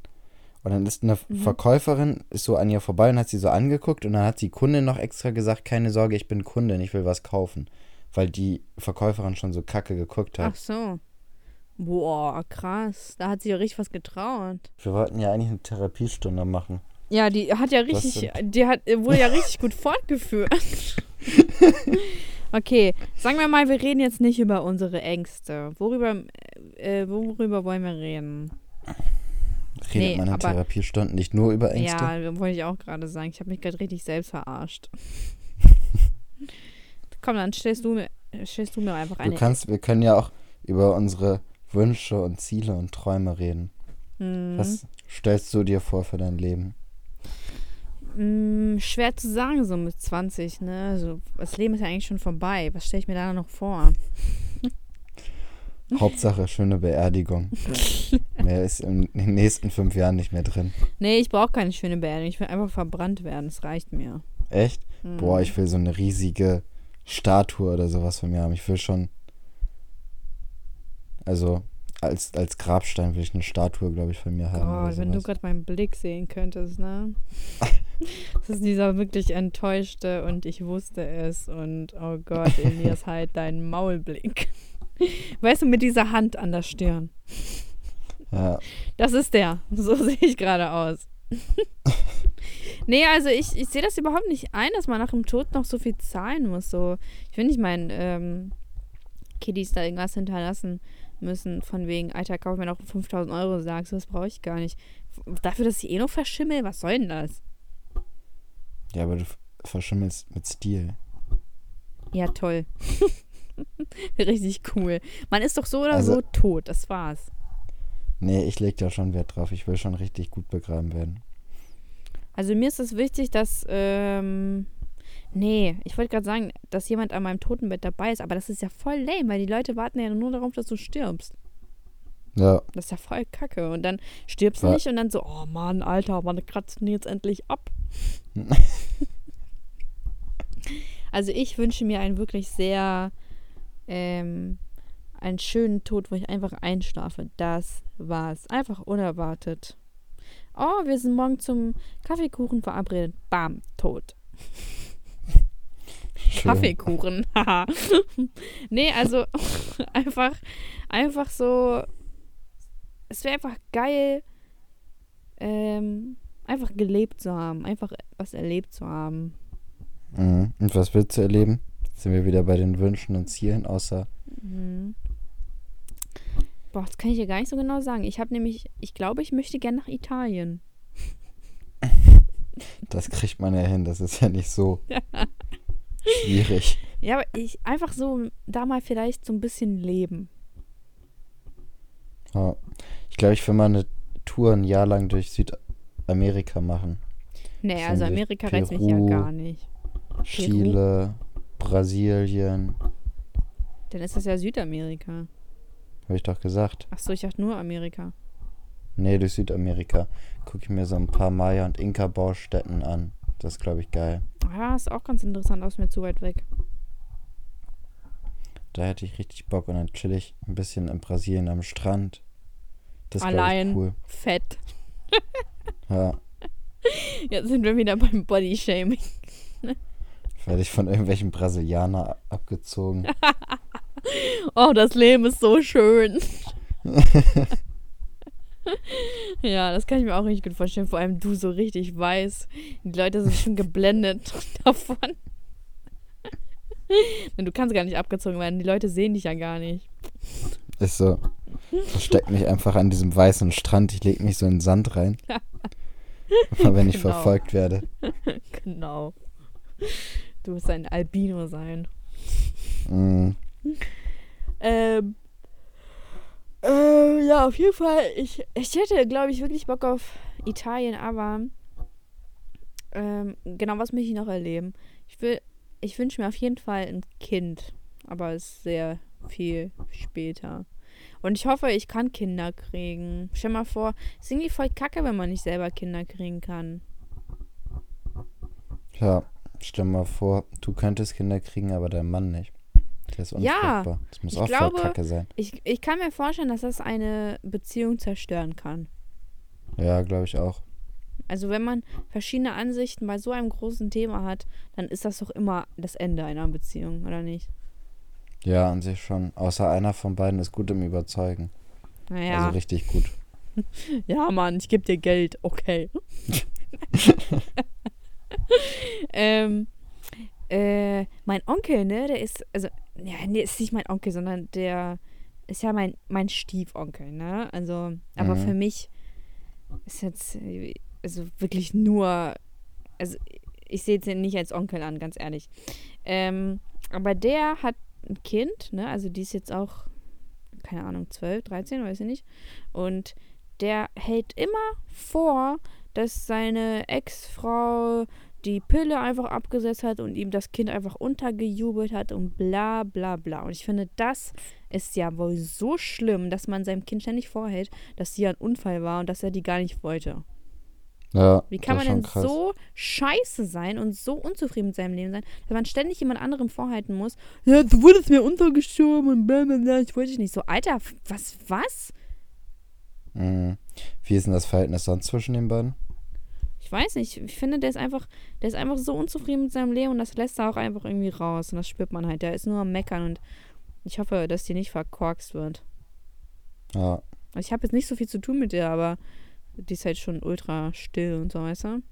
A: Und dann ist eine
B: Mhm.
A: Verkäuferin, ist so an ihr vorbei und hat sie so angeguckt und dann hat die Kundin noch extra gesagt, keine Sorge, ich bin Kundin, ich will was kaufen. Weil die Verkäuferin schon so kacke geguckt hat.
B: Ach so. Boah, krass. Da hat sie ja richtig was getraut.
A: Wir wollten ja eigentlich eine Therapiestunde machen.
B: Ja, die hat ja richtig, die hat, wurde ja richtig gut fortgeführt. okay, sagen wir mal, wir reden jetzt nicht über unsere Ängste. Worüber, äh, worüber wollen wir reden?
A: Redet
B: Nee,
A: man in Therapiestunden nicht nur über Ängste?
B: Ja, wollte ich auch gerade sagen. Ich habe mich gerade richtig selbst verarscht. Komm, dann stellst du mir, stellst du mir einfach
A: du
B: eine.
A: kannst, wir können ja auch über unsere Wünsche und Ziele und Träume reden.
B: Hm,
A: Was stellst du dir vor für dein Leben?
B: Hm, schwer zu sagen, so mit 20, ne? Also, das Leben ist ja eigentlich schon vorbei. Was stelle ich mir da noch vor?
A: Hauptsache schöne Beerdigung. Mehr ist in den nächsten fünf Jahren nicht mehr drin.
B: Nee, ich brauche keine schöne Beerdigung. Ich will einfach verbrannt werden. Das reicht mir.
A: Echt?
B: Hm.
A: Boah, ich will so eine riesige Statue oder sowas von mir haben. Ich will schon. Also, als, als Grabstein will ich eine Statue, glaube ich, von mir haben. Oder
B: wenn du gerade meinen Blick sehen könntest, ne? das ist dieser wirklich enttäuschte und ich wusste es und oh Gott, Elias, halt deinen Maulblick. Weißt du, mit dieser Hand an der Stirn.
A: Ja,
B: Das ist der. So sehe ich gerade aus. nee, also ich, ich sehe das überhaupt nicht ein, dass man nach dem Tod noch so viel zahlen muss. So, ich will nicht meinen ähm, Kiddies da irgendwas hinterlassen müssen, von wegen, Alter, kauf mir noch 5000 Euro, sagst du, das brauche ich gar nicht. Dafür, dass ich eh noch verschimmel, was soll denn das?
A: Ja, aber du verschimmelst mit Stil.
B: Ja, toll. Richtig cool. Man ist doch so oder
A: Also-
B: so tot, das war's.
A: Nee, ich leg da schon Wert drauf. Ich will schon richtig gut begraben werden.
B: Also mir ist es wichtig, dass, ähm, nee, ich wollte gerade sagen, dass jemand an meinem Totenbett dabei ist, aber das ist ja voll lame, weil die Leute warten ja nur darauf, dass du stirbst.
A: Ja,
B: Das ist ja voll kacke. Und dann stirbst du
A: Wa-
B: nicht und dann so, oh Mann, Alter, wann kratzen die jetzt endlich ab? Also ich wünsche mir einen wirklich sehr, ähm, einen schönen Tod, wo ich einfach einschlafe. Das war's. Einfach unerwartet. Oh, wir sind morgen zum Kaffeekuchen verabredet. Bam, tot.
A: schön.
B: Kaffeekuchen. haha. nee, also einfach, einfach so. Es wäre einfach geil, ähm, einfach gelebt zu haben, einfach was erlebt zu haben.
A: Mhm. Und was willst du erleben? Sind wir wieder bei den Wünschen und Zielen, außer.
B: Mhm. Boah, das kann ich dir gar nicht so genau sagen. Ich habe nämlich, ich glaube, ich möchte gerne nach Italien.
A: Das kriegt man ja hin, das ist ja nicht so schwierig.
B: Ja, aber ich einfach so da mal vielleicht so ein bisschen leben.
A: Ja. Ich glaube, ich will mal eine Tour ein Jahr lang durch Südamerika machen.
B: Nee,
A: So
B: also Amerika reizt mich ja
A: Peru.
B: gar nicht.
A: Chile, Brasilien,
B: Dann ist das ja Südamerika.
A: habe ich doch gesagt.
B: Achso, ich dachte nur Amerika.
A: Nee, durch Südamerika. Gucke ich mir so ein paar Maya- und Inka-Baustätten an. Das ist, glaube ich, geil.
B: Ja, ist auch ganz interessant, aus mir zu weit weg.
A: Da hätte ich richtig Bock und dann chill ich ein bisschen in Brasilien am Strand. Das ist,
B: Allein.
A: ich, cool.
B: Fett.
A: Ja,
B: Jetzt sind wir wieder beim Bodyshaming.
A: werde ich von irgendwelchen Brasilianer abgezogen.
B: Oh, das Leben ist so schön. ja, das kann ich mir auch richtig gut vorstellen. Vor allem du so richtig weiß. Die Leute sind schon geblendet davon. Du kannst gar nicht abgezogen werden. Die Leute sehen dich ja gar nicht.
A: Ist so. Versteck mich einfach an diesem weißen Strand. Ich lege mich so in den Sand rein. Aber wenn ich
B: Genau.
A: verfolgt werde.
B: Genau. Du wirst ein Albino sein.
A: Mm,
B: Ähm. Äh, ja, auf jeden Fall. Ich, ich hätte, glaube ich, wirklich Bock auf Italien, aber ähm, genau, was möchte ich noch erleben? Ich will, ich wünsche mir auf jeden Fall ein Kind, aber es ist sehr viel später. Und ich hoffe, ich kann Kinder kriegen. Stell mal vor, es ist irgendwie voll kacke, wenn man nicht selber Kinder kriegen kann.
A: ja, stell mal vor, du könntest Kinder kriegen, aber dein Mann nicht. Der ist
B: Ja,
A: unfruchtbar. das muss auch
B: glaube-
A: voll kacke sein.
B: Ich, ich kann mir vorstellen, dass das eine Beziehung zerstören kann.
A: Ja, glaube ich auch.
B: Also wenn man verschiedene Ansichten bei so einem großen Thema hat, dann ist das doch immer das Ende einer Beziehung, oder nicht?
A: Ja, an sich schon. Außer einer von beiden ist gut im Überzeugen.
B: Naja,
A: Also richtig gut.
B: ja Mann, ich gebe dir Geld, okay. ähm, äh, mein Onkel, ne, der ist, also, ja, nee, ist nicht mein Onkel, sondern der ist ja mein, mein Stiefonkel, ne? Also, aber
A: Mhm.
B: für mich ist jetzt, also wirklich nur, also ich sehe ihn nicht als Onkel an, ganz ehrlich. Ähm, aber der hat ein Kind, ne? Also die ist jetzt auch, keine Ahnung, 12, 13, weiß ich nicht. Und der hält immer vor, dass seine Ex-Frau die Pille einfach abgesetzt hat und ihm das Kind einfach untergejubelt hat und bla bla bla. Und ich finde, das ist ja wohl so schlimm, dass man seinem Kind ständig vorhält, dass sie ein Unfall war und dass er die gar nicht wollte.
A: Ja,
B: Wie kann man denn
A: krass.
B: so scheiße sein und so unzufrieden mit seinem Leben sein, dass man ständig jemand anderem vorhalten muss, ja, du wurdest mir untergeschoben und bla bla bla, ich wollte dich nicht so. Alter, was, was?
A: Mhm. Wie ist denn das Verhältnis sonst zwischen den beiden?
B: Ich weiß nicht, ich finde, der ist einfach, der ist einfach so unzufrieden mit seinem Leben und das lässt er auch einfach irgendwie raus und das spürt man halt. Der ist nur am Meckern und ich hoffe, dass die nicht verkorkst wird.
A: Ja,
B: ich habe jetzt nicht so viel zu tun mit der, aber die ist halt schon ultra still und so, weißt du?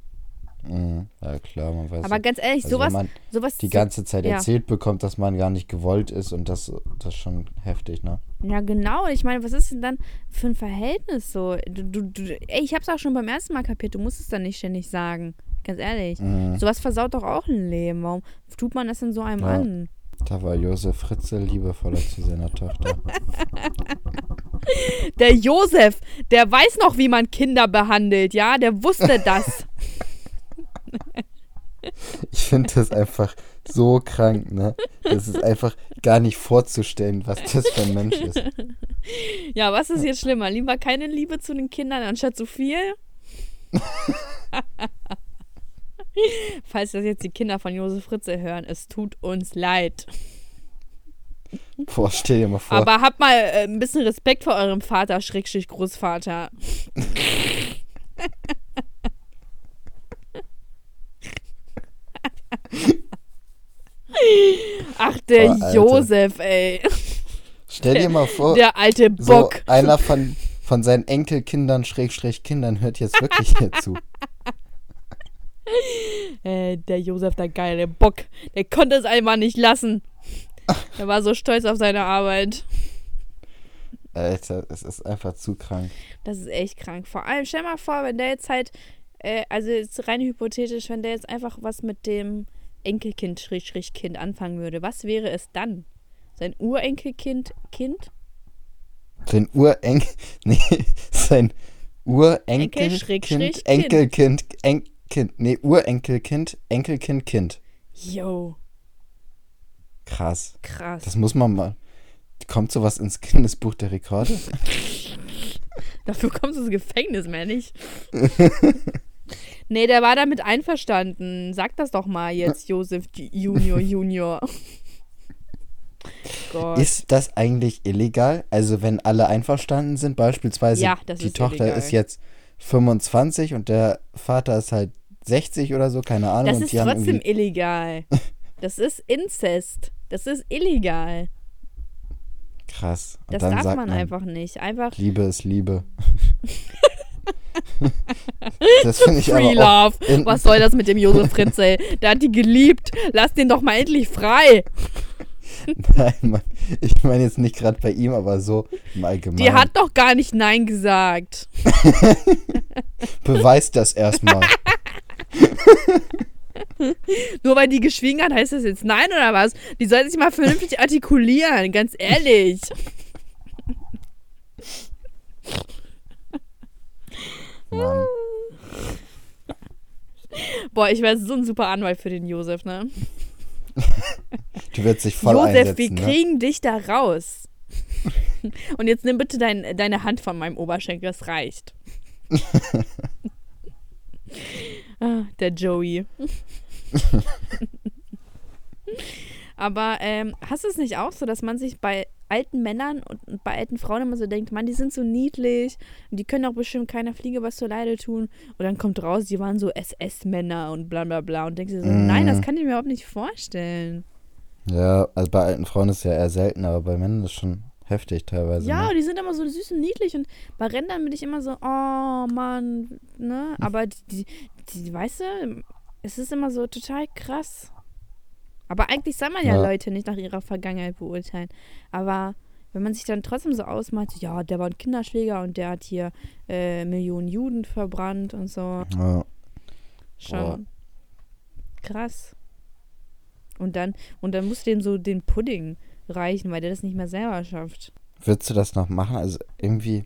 A: mhm. ja klar, man weiß.
B: Aber ganz ehrlich,
A: also,
B: sowas, sowas
A: die ganze Zeit
B: ja.
A: erzählt bekommt, dass man gar nicht gewollt ist und das, das ist schon heftig, ne?
B: Ja, genau. Ich meine, was ist denn dann für ein Verhältnis so? Du, du, du, ey, ich hab's auch schon beim ersten Mal kapiert. Du musst es dann nicht ständig sagen. Ganz ehrlich.
A: Mhm.
B: Sowas versaut doch auch ein Leben. Warum tut man das denn so einem
A: Ja.
B: an?
A: Da war Josef Fritzl liebevoller zu seiner Tochter.
B: Der Josef, der weiß noch, wie man Kinder behandelt, ja? Der wusste das.
A: Ich finde das einfach so krank, ne? Das ist einfach gar nicht vorzustellen, was das für ein Mensch ist.
B: ja, was ist jetzt schlimmer? Lieber keine Liebe zu den Kindern anstatt zu viel? Falls das jetzt die Kinder von Josef Fritze hören, es tut uns leid.
A: Boah, stell dir mal vor.
B: Aber habt mal äh, ein bisschen Respekt vor eurem Vater, Schrägstrich Großvater. Ach, der
A: Boah.
B: Josef, ey.
A: stell dir mal vor,
B: Der alte
A: Oh, so
B: Bock.
A: einer von, von seinen Enkelkindern, Schrägstrich Kindern, hört jetzt wirklich hier zu.
B: äh, der Josef, der geile Bock, der konnte es einmal nicht lassen. Er war so stolz auf seine Arbeit.
A: Alter, es ist einfach zu krank.
B: Das ist echt krank. Vor allem, stell mal vor, wenn der jetzt halt, äh, also jetzt rein hypothetisch, wenn der jetzt einfach was mit dem Enkelkind, Schrägstrich Kind anfangen würde, was wäre es dann? Sein Urenkelkind, Kind?
A: Sein Urenkel, nee, sein Urenkel,
B: Enkel, Schrägstrich,
A: Kind, Enkelkind, Enkelkind, nee, Urenkelkind, Enkelkind, Kind.
B: Yo,
A: Krass.
B: krass.
A: Das muss man mal. Kommt sowas ins Kindesbuch der Rekorde?
B: Dafür kommst du ins Gefängnis, mehr nicht. nee, der war damit einverstanden. Sag das doch mal jetzt, Josef Junior Junior. Gott.
A: Ist das eigentlich illegal? Also wenn alle einverstanden sind, beispielsweise
B: Ja,
A: die Tochter
B: illegal.
A: ist jetzt 25 und der Vater ist halt 60 oder so, keine Ahnung.
B: Das ist trotzdem
A: irgendwie,
B: illegal. Das ist Inzest. Das ist illegal.
A: krass. Und
B: Das darf
A: sagt
B: man einfach nicht. Einfach
A: Liebe ist Liebe. das finde ich
B: Free Love. Was soll das mit dem Josef Fritzel? Der hat die geliebt. Lass den doch mal endlich frei.
A: Nein, Mann. Ich meine jetzt nicht gerade bei ihm, aber so im Allgemeinen.
B: Die hat doch gar nicht Nein gesagt.
A: Beweist das erstmal.
B: Nur weil die geschwiegen hat, heißt das jetzt Nein oder was? Die soll sich mal vernünftig artikulieren, ganz ehrlich.
A: Mann.
B: Boah, ich wäre so ein super Anwalt für den Josef, ne?
A: Die wird sich voll
B: Josef,
A: einsetzen.
B: wir
A: ne?
B: kriegen dich da raus. Und jetzt nimm bitte dein, deine Hand von meinem Oberschenkel, das reicht. ah, der Joey. Aber ähm, hast du es nicht auch so, dass man sich bei alten Männern und bei alten Frauen immer so denkt, Mann, die sind so niedlich und die können auch bestimmt keiner Fliege was zur Leide tun. Und dann kommt raus, die waren so SS-Männer und bla bla bla. Und denkst dir so,
A: Mhm.
B: nein, das kann ich mir überhaupt nicht vorstellen.
A: Ja, also bei alten Frauen ist ja eher selten, aber bei Männern ist schon heftig teilweise.
B: Ja,
A: ne?
B: die sind immer so süß und niedlich und bei Rändern bin ich immer so, oh Mann, ne? Aber die, die, die weißt du, es ist immer so total krass. Aber eigentlich soll man ja,
A: Ja.
B: Leute nicht nach ihrer Vergangenheit beurteilen. Aber wenn man sich dann trotzdem so ausmalt, ja, der war ein Kinderschläger und der hat hier äh, Millionen Juden verbrannt und so.
A: Ja.
B: Schon
A: Boah.
B: krass. Und dann, und dann muss dem so den Pudding reichen, weil der das nicht mehr selber schafft.
A: Würdest du das noch machen? Also irgendwie,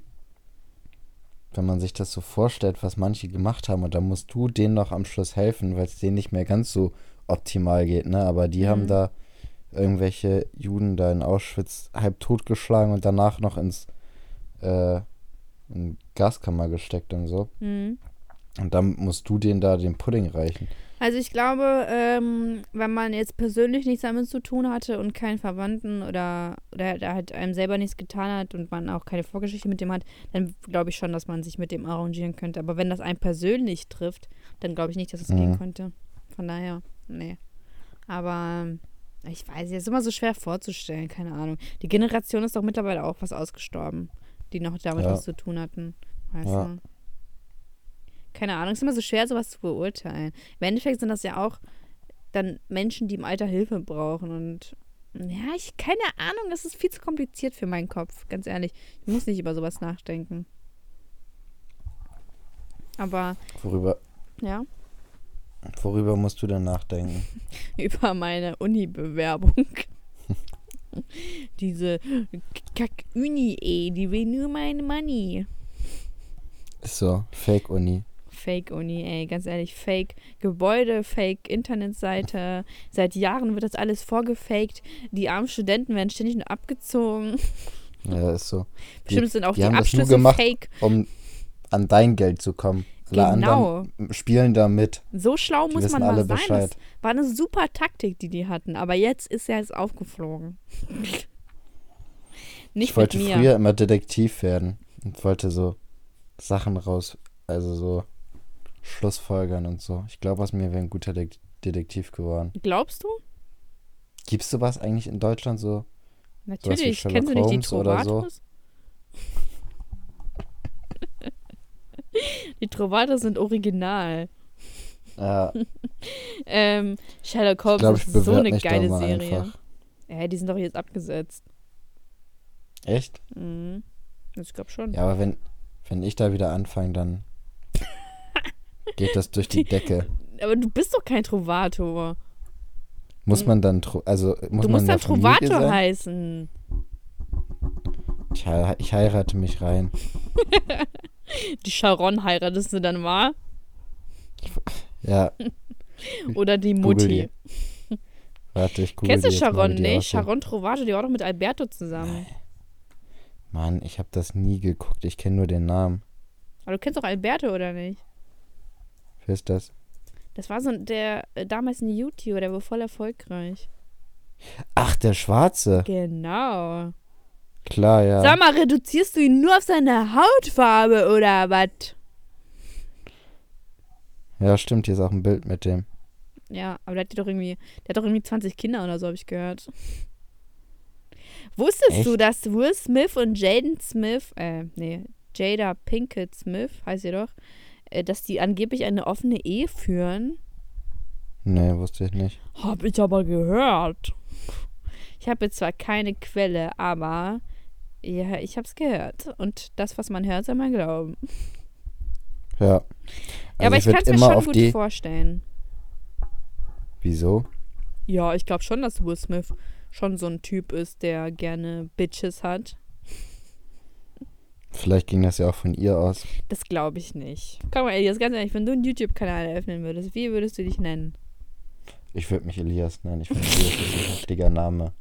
A: wenn man sich das so vorstellt, was manche gemacht haben, und dann musst du denen noch am Schluss helfen, weil es denen nicht mehr ganz so optimal geht, ne? Aber die haben
B: Mhm.
A: da irgendwelche Juden da in Auschwitz halb totgeschlagen und danach noch ins äh, in Gaskammer gesteckt und so.
B: Mhm.
A: Und dann musst du denen da den Pudding reichen.
B: Also ich glaube, ähm, wenn man jetzt persönlich nichts damit zu tun hatte und keinen Verwandten oder, oder der halt einem selber nichts getan hat und man auch keine Vorgeschichte mit dem hat, dann glaube ich schon, dass man sich mit dem arrangieren könnte. Aber wenn das einen persönlich trifft, dann glaube ich nicht, dass es
A: Mhm.
B: gehen könnte. Von daher, nee. Aber ähm, ich weiß, es ist immer so schwer vorzustellen, keine Ahnung. Die Generation ist doch mittlerweile auch was ausgestorben, die noch damit
A: Ja.
B: was zu tun hatten. Weißt
A: Ja.
B: du? Keine Ahnung, es ist immer so schwer, sowas zu beurteilen. Im Endeffekt sind das ja auch dann Menschen, die im Alter Hilfe brauchen. Und ja, ich, keine Ahnung, das ist viel zu kompliziert für meinen Kopf, ganz ehrlich. Ich muss nicht über sowas nachdenken. Aber
A: Worüber,
B: ja,
A: worüber musst du denn nachdenken?
B: über meine Uni-Bewerbung. Diese Kack-Uni, ey, die will nur meine Money.
A: So, Fake-Uni.
B: Fake-Uni, ey, ganz ehrlich, Fake-Gebäude, Fake-Internetseite. Seit Jahren wird das alles vorgefaked. Die armen Studenten werden ständig nur abgezogen.
A: Ja, ist so.
B: Bestimmt sind auch
A: die
B: die,
A: haben das nur
B: Abschlüsse
A: gemacht.
B: fake.
A: Um an dein Geld zu kommen. Alle
B: Genau.
A: spielen da mit.
B: So schlau
A: Die
B: muss man mal sein. Das
A: Bescheid.
B: war eine super Taktik, die die hatten. Aber jetzt ist er jetzt aufgeflogen. Nicht
A: ich wollte früher immer Detektiv werden und wollte so Sachen raus, also so Schlussfolgern und so. Ich glaube, aus mir wäre ein guter De Detektiv geworden.
B: Glaubst du?
A: Gibt's sowas eigentlich in Deutschland so?
B: Natürlich. Kennst du nicht die
A: oder so?
B: Trovatos? Die Trovatos sind original.
A: Ja,
B: Ähm, Sherlock Holmes
A: glaube, ich
B: ist so eine geile Serie.
A: einfach.
B: Ja, die sind doch jetzt abgesetzt.
A: Echt?
B: Mhm. Ich glaube schon.
A: Ja, aber wenn, wenn ich da wieder anfange, dann geht das durch die Decke.
B: Aber du bist doch kein Trovator.
A: Muss man dann, tro- also muss
B: du
A: man
B: musst
A: der
B: dann Trovator
A: sein?
B: heißen.
A: Ich, hei- ich heirate mich rein.
B: Die Sharon heiratest du dann mal.
A: Ja,
B: Oder die Mutti.
A: die. warte, ich
B: Kennst du Sharon nicht? Sharon Trovato, die war doch mit Alberto zusammen.
A: Mann, ich habe das nie geguckt. Ich kenne nur den Namen.
B: Aber du kennst doch Alberto, oder nicht?
A: Wer ist das?
B: Das war so ein- der äh, damals ein YouTuber, der war voll erfolgreich.
A: Ach, der Schwarze.
B: Genau.
A: Klar, ja.
B: Sag mal, reduzierst du ihn nur auf seine Hautfarbe oder was?
A: Ja, stimmt, hier ist auch ein Bild mit dem.
B: Ja, aber der hat doch irgendwie, der hat doch irgendwie 20 Kinder oder so, habe ich gehört. Wusstest du,
A: Echt?
B: dass Will Smith und Jaden Smith, äh, nee, Jada Pinkett Smith, heißt sie doch, dass die angeblich eine offene Ehe führen?
A: Nee, wusste ich nicht.
B: Hab ich aber gehört. Ich habe jetzt zwar keine Quelle, aber ja, ich hab's gehört. Und das, was man hört, soll man glauben.
A: Ja.
B: ja,
A: Also
B: aber ich
A: würd
B: kann es mir schon gut
A: die.
B: vorstellen.
A: Wieso?
B: Ja, ich glaube schon, dass Will Smith schon so ein Typ ist, der gerne Bitches hat.
A: Vielleicht ging das ja auch von ihr aus.
B: Das glaube ich nicht. Komm mal, Elias, ganz ehrlich, wenn du einen YouTube-Kanal eröffnen würdest, wie würdest du dich nennen?
A: Ich würde mich Elias nennen. Ich finde Elias ist ein heftiger Name.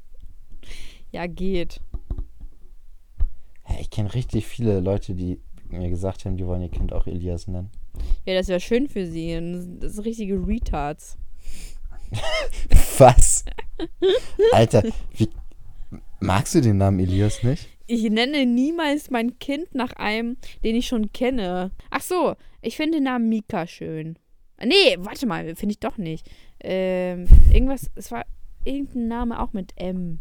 B: Ja, geht.
A: Hä, ich kenne richtig viele Leute, die mir gesagt haben, die wollen ihr Kind auch Elias nennen.
B: Ja, das wäre schön für sie. Das sind richtige Retards.
A: Was? Alter, wie, magst du den Namen Elias nicht?
B: Ich nenne niemals mein Kind nach einem, den ich schon kenne. Ach so, ich finde den Namen Mika schön. Nee, warte mal, finde ich doch nicht. Ähm, irgendwas, es war irgendein Name auch mit M.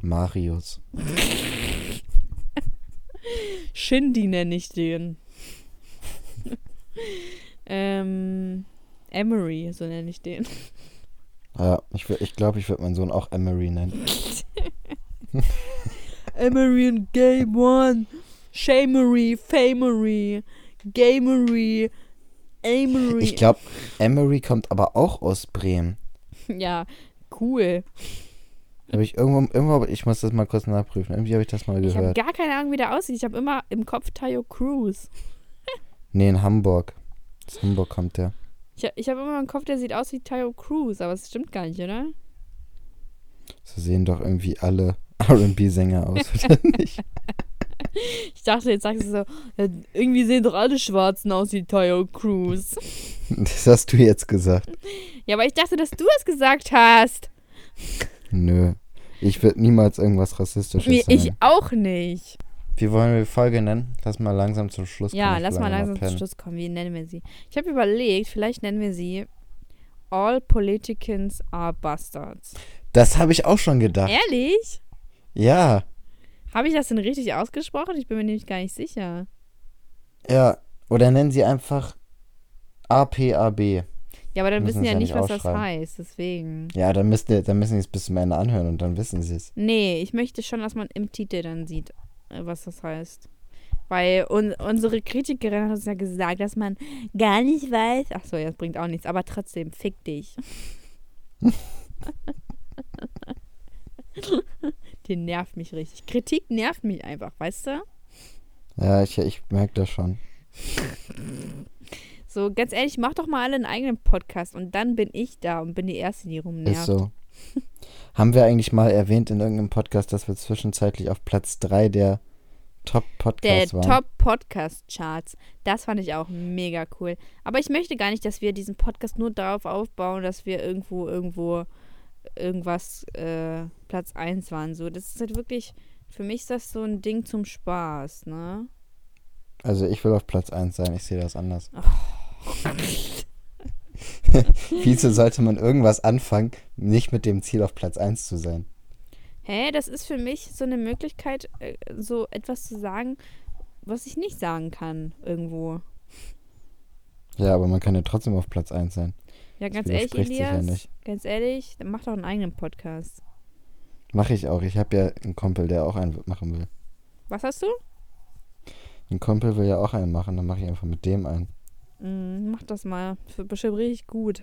A: Marius.
B: Shindy nenne ich den. ähm, Emery, so nenne ich den.
A: Ja, ich, wür- ich glaube, ich würde meinen Sohn auch Emery nennen.
B: Emery Game One. Shamery, Famery, Gamery, Amery.
A: Ich glaube, Emery kommt aber auch aus Bremen.
B: Ja, cool.
A: Habe ich irgendwo, irgendwo, ich muss das mal kurz nachprüfen. Irgendwie habe ich das mal
B: Ich habe
A: gehört.
B: gar keine Ahnung, wie der aussieht. Ich habe immer im Kopf Tayo Cruz.
A: Nee, in Hamburg. Aus Hamburg kommt der.
B: Ich, ich habe immer im Kopf, der sieht aus wie Tayo Cruz, aber es stimmt gar nicht, oder?
A: So sehen doch irgendwie alle RB-Sänger aus, oder nicht?
B: Ich dachte, jetzt sagst du so, irgendwie sehen doch alle Schwarzen aus wie Tayo Cruz.
A: Das hast du jetzt gesagt.
B: Ja, aber ich dachte, dass du es gesagt hast.
A: Nö. Ich würde niemals irgendwas Rassistisches
B: Mir, ich
A: sagen.
B: auch nicht.
A: Wie wollen wir die Folge nennen? Lass mal langsam zum Schluss kommen.
B: Ja,
A: Ich
B: lass mal
A: langsam
B: langsam zum. Schluss kommen. Wie nennen wir sie? Ich habe überlegt, vielleicht nennen wir sie All Politicians are Bastards.
A: Das habe ich auch schon gedacht.
B: Ehrlich?
A: Ja,
B: Habe ich das denn richtig ausgesprochen? Ich bin mir nämlich gar nicht sicher.
A: ja. Oder nennen sie einfach APAB.
B: Ja, aber dann
A: Müssen
B: wissen ja
A: ja
B: nicht, was das heißt. Deswegen.
A: Ja, dann, müsst ihr, dann müssen sie es bis zum Ende anhören und dann wissen sie es.
B: Nee, ich möchte schon, dass man im Titel dann sieht, äh, was das heißt. Weil un unsere Kritikerin hat uns ja gesagt, dass man gar nicht weiß. Ach so, ja, das bringt auch nichts. Aber trotzdem, fick dich. Die nervt mich richtig. Kritik nervt mich einfach, weißt du?
A: Ja, ich, ich merke das schon.
B: So, ganz ehrlich, mach doch mal alle einen eigenen Podcast und dann bin ich da und bin die Erste, die rumnervt.
A: Ist so. Haben wir eigentlich mal erwähnt in irgendeinem Podcast, dass wir zwischenzeitlich auf Platz 3 der
B: Der
A: Top-Podcasts waren?
B: Top-Podcast-Charts. Das fand ich auch mega cool. Aber ich möchte gar nicht, dass wir diesen Podcast nur darauf aufbauen, dass wir irgendwo, irgendwo irgendwas äh, Platz 1 waren. So, das ist halt wirklich, für mich ist das so ein Ding zum Spaß, ne?
A: Also ich will auf Platz 1 sein, ich sehe das anders. Wieso sollte man irgendwas anfangen, nicht mit dem Ziel auf Platz 1 zu sein?
B: Hä, das ist für mich so eine Möglichkeit, äh, so etwas zu sagen, was ich nicht sagen kann irgendwo.
A: Ja, aber man kann ja trotzdem auf Platz 1 sein.
B: Ja, ganz ehrlich, Elias, ganz ehrlich, dann mach doch einen eigenen Podcast.
A: Mache ich auch. Ich habe ja einen Kumpel, der auch einen machen will.
B: Was hast du?
A: Ein Kumpel will ja auch einen machen, dann mache ich einfach mit dem einen.
B: Mm, mach das mal. Das wird bestimmt richtig gut.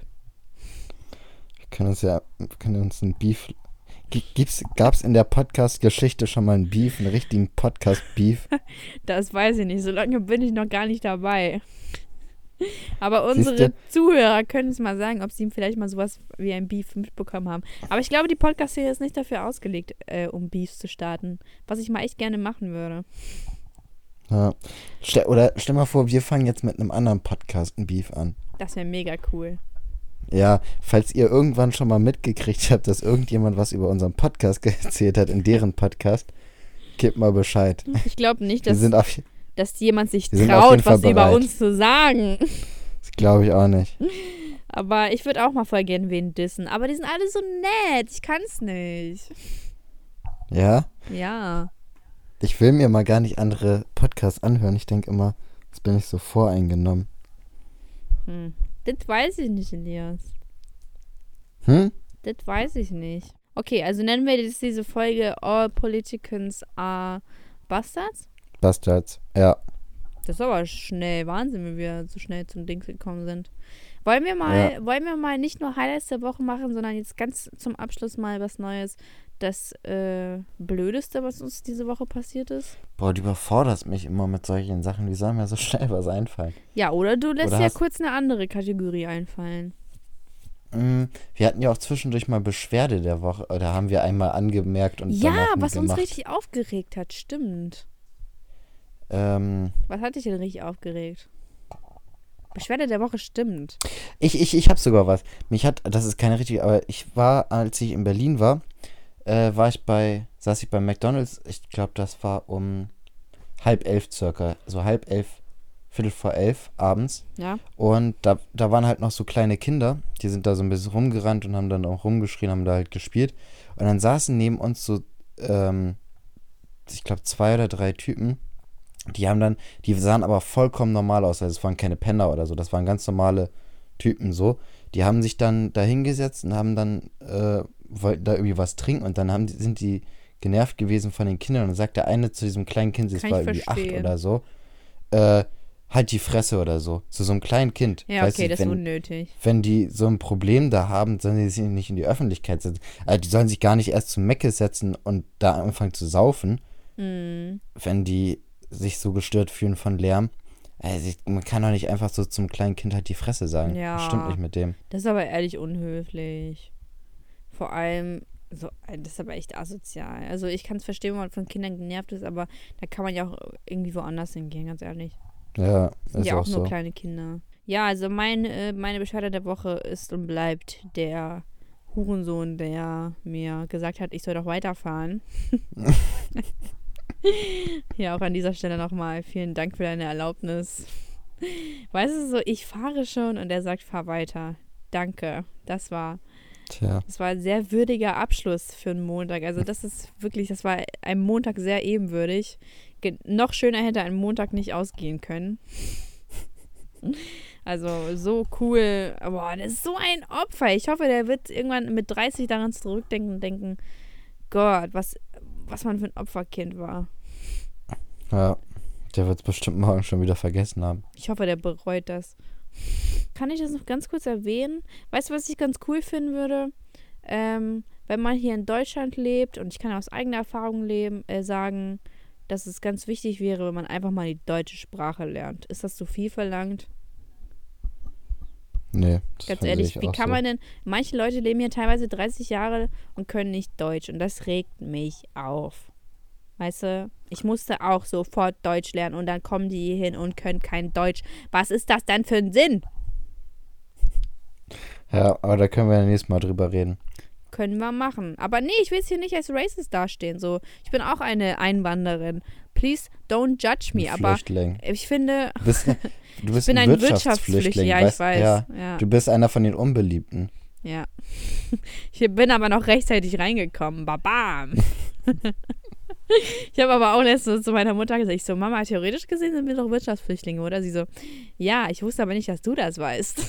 A: Wir können uns ja, wir können uns ein Beef. G- Gibt's, gab's in der Podcast-Geschichte schon mal einen Beef, einen richtigen Podcast-Beef?
B: Das weiß ich nicht. So lange bin ich noch gar nicht dabei. Aber
A: Siehste?
B: unsere Zuhörer können es mal sagen, ob sie vielleicht mal sowas wie ein Beef mitbekommen haben. Aber ich glaube, die Podcast-Serie ist nicht dafür ausgelegt, äh, um Beefs zu starten. Was ich mal echt gerne machen würde.
A: Ja. Oder stell mal vor, wir fangen jetzt mit einem anderen Podcast ein Beef an.
B: Das wäre mega cool.
A: Ja, falls ihr irgendwann schon mal mitgekriegt habt, dass irgendjemand was über unseren Podcast erzählt hat, in deren Podcast, gebt mal Bescheid.
B: Ich glaube nicht,
A: Wir
B: dass,
A: sind auf,
B: dass jemand sich
A: wir
B: traut, was über
A: bereit.
B: uns zu sagen.
A: das glaube ich auch nicht.
B: Aber ich würde auch mal voll gern wen dissen. Aber die sind alle so nett. Ich kann's nicht.
A: Ja?
B: Ja.
A: Ich will mir mal gar nicht andere Podcasts anhören. Ich denke immer, jetzt bin ich so voreingenommen.
B: Hm. Das weiß ich nicht, Elias.
A: Hm?
B: Das weiß ich nicht. Okay, also nennen wir jetzt diese Folge All Politicians are Bastards?
A: Bastards. Ja.
B: Das ist aber schnell. Wahnsinn, wie wir so schnell zum Dings gekommen sind. Wollen wir mal, wollen wir mal nicht nur Highlights der Woche machen, sondern jetzt ganz zum Abschluss mal was Neues. Das äh, Blödeste, was uns diese Woche passiert ist?
A: Boah, du überforderst mich immer mit solchen Sachen. Wie soll mir so schnell was einfallen?
B: Ja, oder du lässt
A: Oder
B: ja kurz eine andere Kategorie einfallen.
A: Mm, Wir hatten ja auch zwischendurch mal Beschwerde der Woche. Da haben wir einmal angemerkt und
B: Ja, was uns
A: gemacht.
B: richtig aufgeregt hat, stimmt.
A: Ähm,
B: Was hat dich denn richtig aufgeregt? Beschwerde der Woche stimmt.
A: ich, ich, ich habe sogar was. Mich hat, das ist keine richtige, aber ich war, als ich in Berlin war, äh, war ich bei, saß ich bei McDonalds. Ich glaube, das war um halb elf circa. Also halb elf, viertel vor elf abends.
B: Ja.
A: Und da, da waren halt noch so kleine Kinder, die sind da so ein bisschen rumgerannt und haben dann auch rumgeschrien, haben da halt gespielt. Und dann saßen neben uns so, ähm, ich glaube, zwei oder drei Typen. Die haben dann, die sahen aber vollkommen normal aus. Also es waren keine Penner oder so, das waren ganz normale Typen so. Die haben sich dann da hingesetzt und haben dann, äh, wollten da irgendwie was trinken und dann haben die, sind die genervt gewesen von den Kindern. Und dann sagt der eine zu diesem kleinen Kind, das war irgendwie acht
B: verstehen.
A: oder so, äh, halt die Fresse oder so. Zu so einem kleinen Kind.
B: Ja,
A: Weißt
B: okay,
A: du,
B: das ist
A: wenn,
B: unnötig.
A: wenn die so ein Problem da haben, sollen sie sich nicht in die Öffentlichkeit setzen. Also die sollen sich gar nicht erst zum Mecke setzen und da anfangen zu saufen,
B: Hm.
A: wenn die sich so gestört fühlen von Lärm. Also man kann doch nicht einfach so zum kleinen Kind halt die Fresse sagen.
B: Ja.
A: Das stimmt nicht mit dem.
B: Das ist aber ehrlich unhöflich. Vor allem, so, das ist aber echt asozial. Also ich kann es verstehen, wenn man von Kindern genervt ist, aber da kann man ja auch irgendwie woanders hingehen, ganz ehrlich.
A: Ja,
B: Sind
A: ist
B: ja auch,
A: auch
B: nur
A: so.
B: kleine Kinder. Ja, also mein, äh, meine Beschwerde der Woche ist und bleibt der Hurensohn, der mir gesagt hat, ich soll doch weiterfahren. ja, auch an dieser Stelle nochmal vielen Dank für deine Erlaubnis. Weißt du, so, ich fahre schon und er sagt, fahr weiter. Danke. Das war,
A: Tja,
B: das war ein sehr würdiger Abschluss für einen Montag. Also das ist wirklich, das war ein Montag sehr ebenwürdig. Ge noch schöner hätte ein Montag nicht ausgehen können. Also so cool. Boah, das ist so ein Opfer. Ich hoffe, der wird irgendwann mit 30 daran zurückdenken und denken, Gott, was, was man für ein Opferkind war.
A: ja. Der wird es bestimmt morgen schon wieder vergessen haben.
B: Ich hoffe, der bereut das. Kann ich das noch ganz kurz erwähnen? Weißt du, was ich ganz cool finden würde? Ähm, wenn man hier in Deutschland lebt, und ich kann aus eigener Erfahrung leben, äh, sagen, dass es ganz wichtig wäre, wenn man einfach mal die deutsche Sprache lernt. Ist das zu viel verlangt?
A: Nee, das
B: Ganz ehrlich,
A: ich
B: wie kann
A: so.
B: man denn, manche Leute leben hier teilweise 30 Jahre und können nicht Deutsch und das regt mich auf. Weißt du, ich musste auch sofort Deutsch lernen und dann kommen die hier hin und können kein Deutsch. Was ist das denn für ein Sinn?
A: Ja, aber da können wir ja nächstes Mal drüber reden.
B: Können wir machen. Aber nee, ich will es hier nicht als racist dastehen. So, ich bin auch eine Einwanderin. Please don't judge me. Aber ich finde,
A: Du bist, du bist
B: bin
A: ein
B: ein
A: Wirtschaftsflüchtling.
B: Ja, ich
A: weißt,
B: weiß.
A: Ja,
B: Ja,
A: du bist einer von den Unbeliebten.
B: ja. Ich bin aber noch rechtzeitig reingekommen. Babam. Ich habe aber auch letztens zu meiner Mutter gesagt, ich so, Mama, theoretisch gesehen sind wir doch Wirtschaftsflüchtlinge, oder? Sie so, ja, ich wusste aber nicht, dass du das weißt.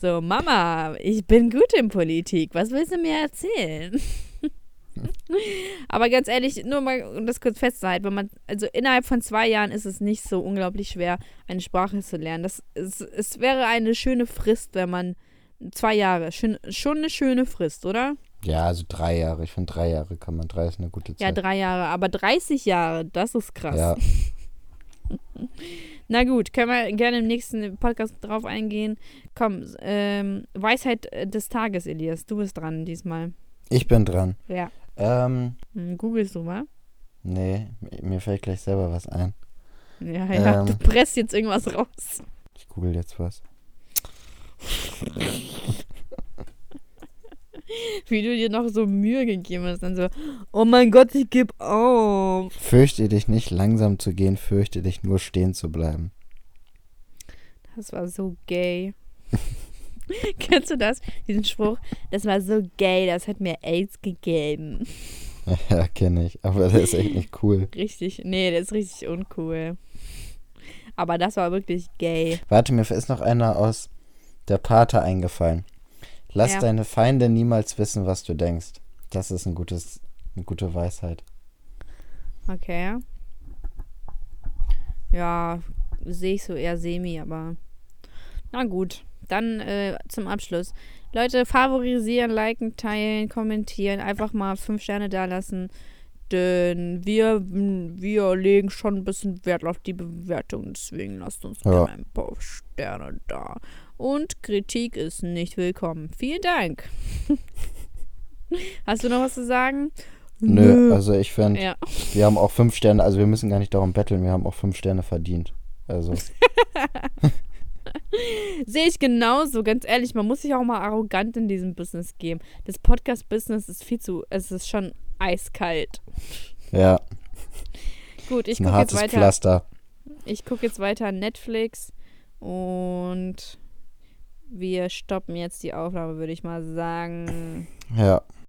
B: so, Mama, ich bin gut in Politik, was willst du mir erzählen? Aber ganz ehrlich, nur mal um das kurz festzuhalten, wenn man, also innerhalb von zwei Jahren ist es nicht so unglaublich schwer, eine Sprache zu lernen. Das ist, es wäre eine schöne Frist, wenn man zwei Jahre, schön, schon eine schöne Frist, oder?
A: Ja, also drei Jahre. Ich finde, drei Jahre kann man. Drei ist eine gute Zeit.
B: Ja, drei Jahre. Aber 30 Jahre, das ist krass.
A: Ja.
B: Na gut, können wir gerne im nächsten Podcast drauf eingehen. Komm, ähm, Weisheit des Tages, Elias. Du bist dran diesmal.
A: Ich bin dran.
B: Ja.
A: Ähm,
B: Hm, Googlest du mal?
A: nee, mir fällt gleich selber was ein.
B: Ja, ja.
A: Ähm.
B: Du presst jetzt irgendwas raus.
A: Ich google jetzt was.
B: Wie du dir noch so Mühe gegeben hast. Dann so, oh mein Gott, ich geb auf.
A: Fürchte dich nicht, langsam zu gehen, fürchte dich nur, stehen zu bleiben.
B: Das war so gay. Kennst du das? Diesen Spruch? Das war so gay, das hat mir AIDS gegeben.
A: Ja, kenne ich. Aber der ist echt nicht cool.
B: Richtig, nee, der ist richtig uncool. Aber das war wirklich gay.
A: Warte, mir ist noch einer aus der Pate eingefallen. Lass
B: Ja.
A: deine Feinde niemals wissen, was du denkst. Das ist ein gutes, eine gute Weisheit.
B: Okay. Ja, sehe ich so eher semi, aber na gut. Dann äh, zum Abschluss. Leute, favorisieren, liken, teilen, kommentieren, einfach mal fünf Sterne da lassen. Denn wir, wir legen schon ein bisschen Wert auf die Bewertung. Deswegen lasst uns
A: Ja.
B: ein paar Sterne da. Und Kritik ist nicht willkommen. Vielen Dank. Hast du noch was zu sagen?
A: Nö, also ich finde,
B: Ja.
A: wir haben auch fünf Sterne, also wir müssen gar nicht darum betteln, wir haben auch fünf Sterne verdient. Also,
B: Sehe ich genauso, ganz ehrlich, man muss sich auch mal arrogant in diesem Business geben. Das Podcast-Business ist viel zu, es ist schon eiskalt.
A: ja,
B: Gut, ich gucke jetzt weiter.
A: Pflaster.
B: Ich gucke jetzt weiter Netflix und wir stoppen jetzt die Aufnahme, würde ich mal sagen.
A: Ja,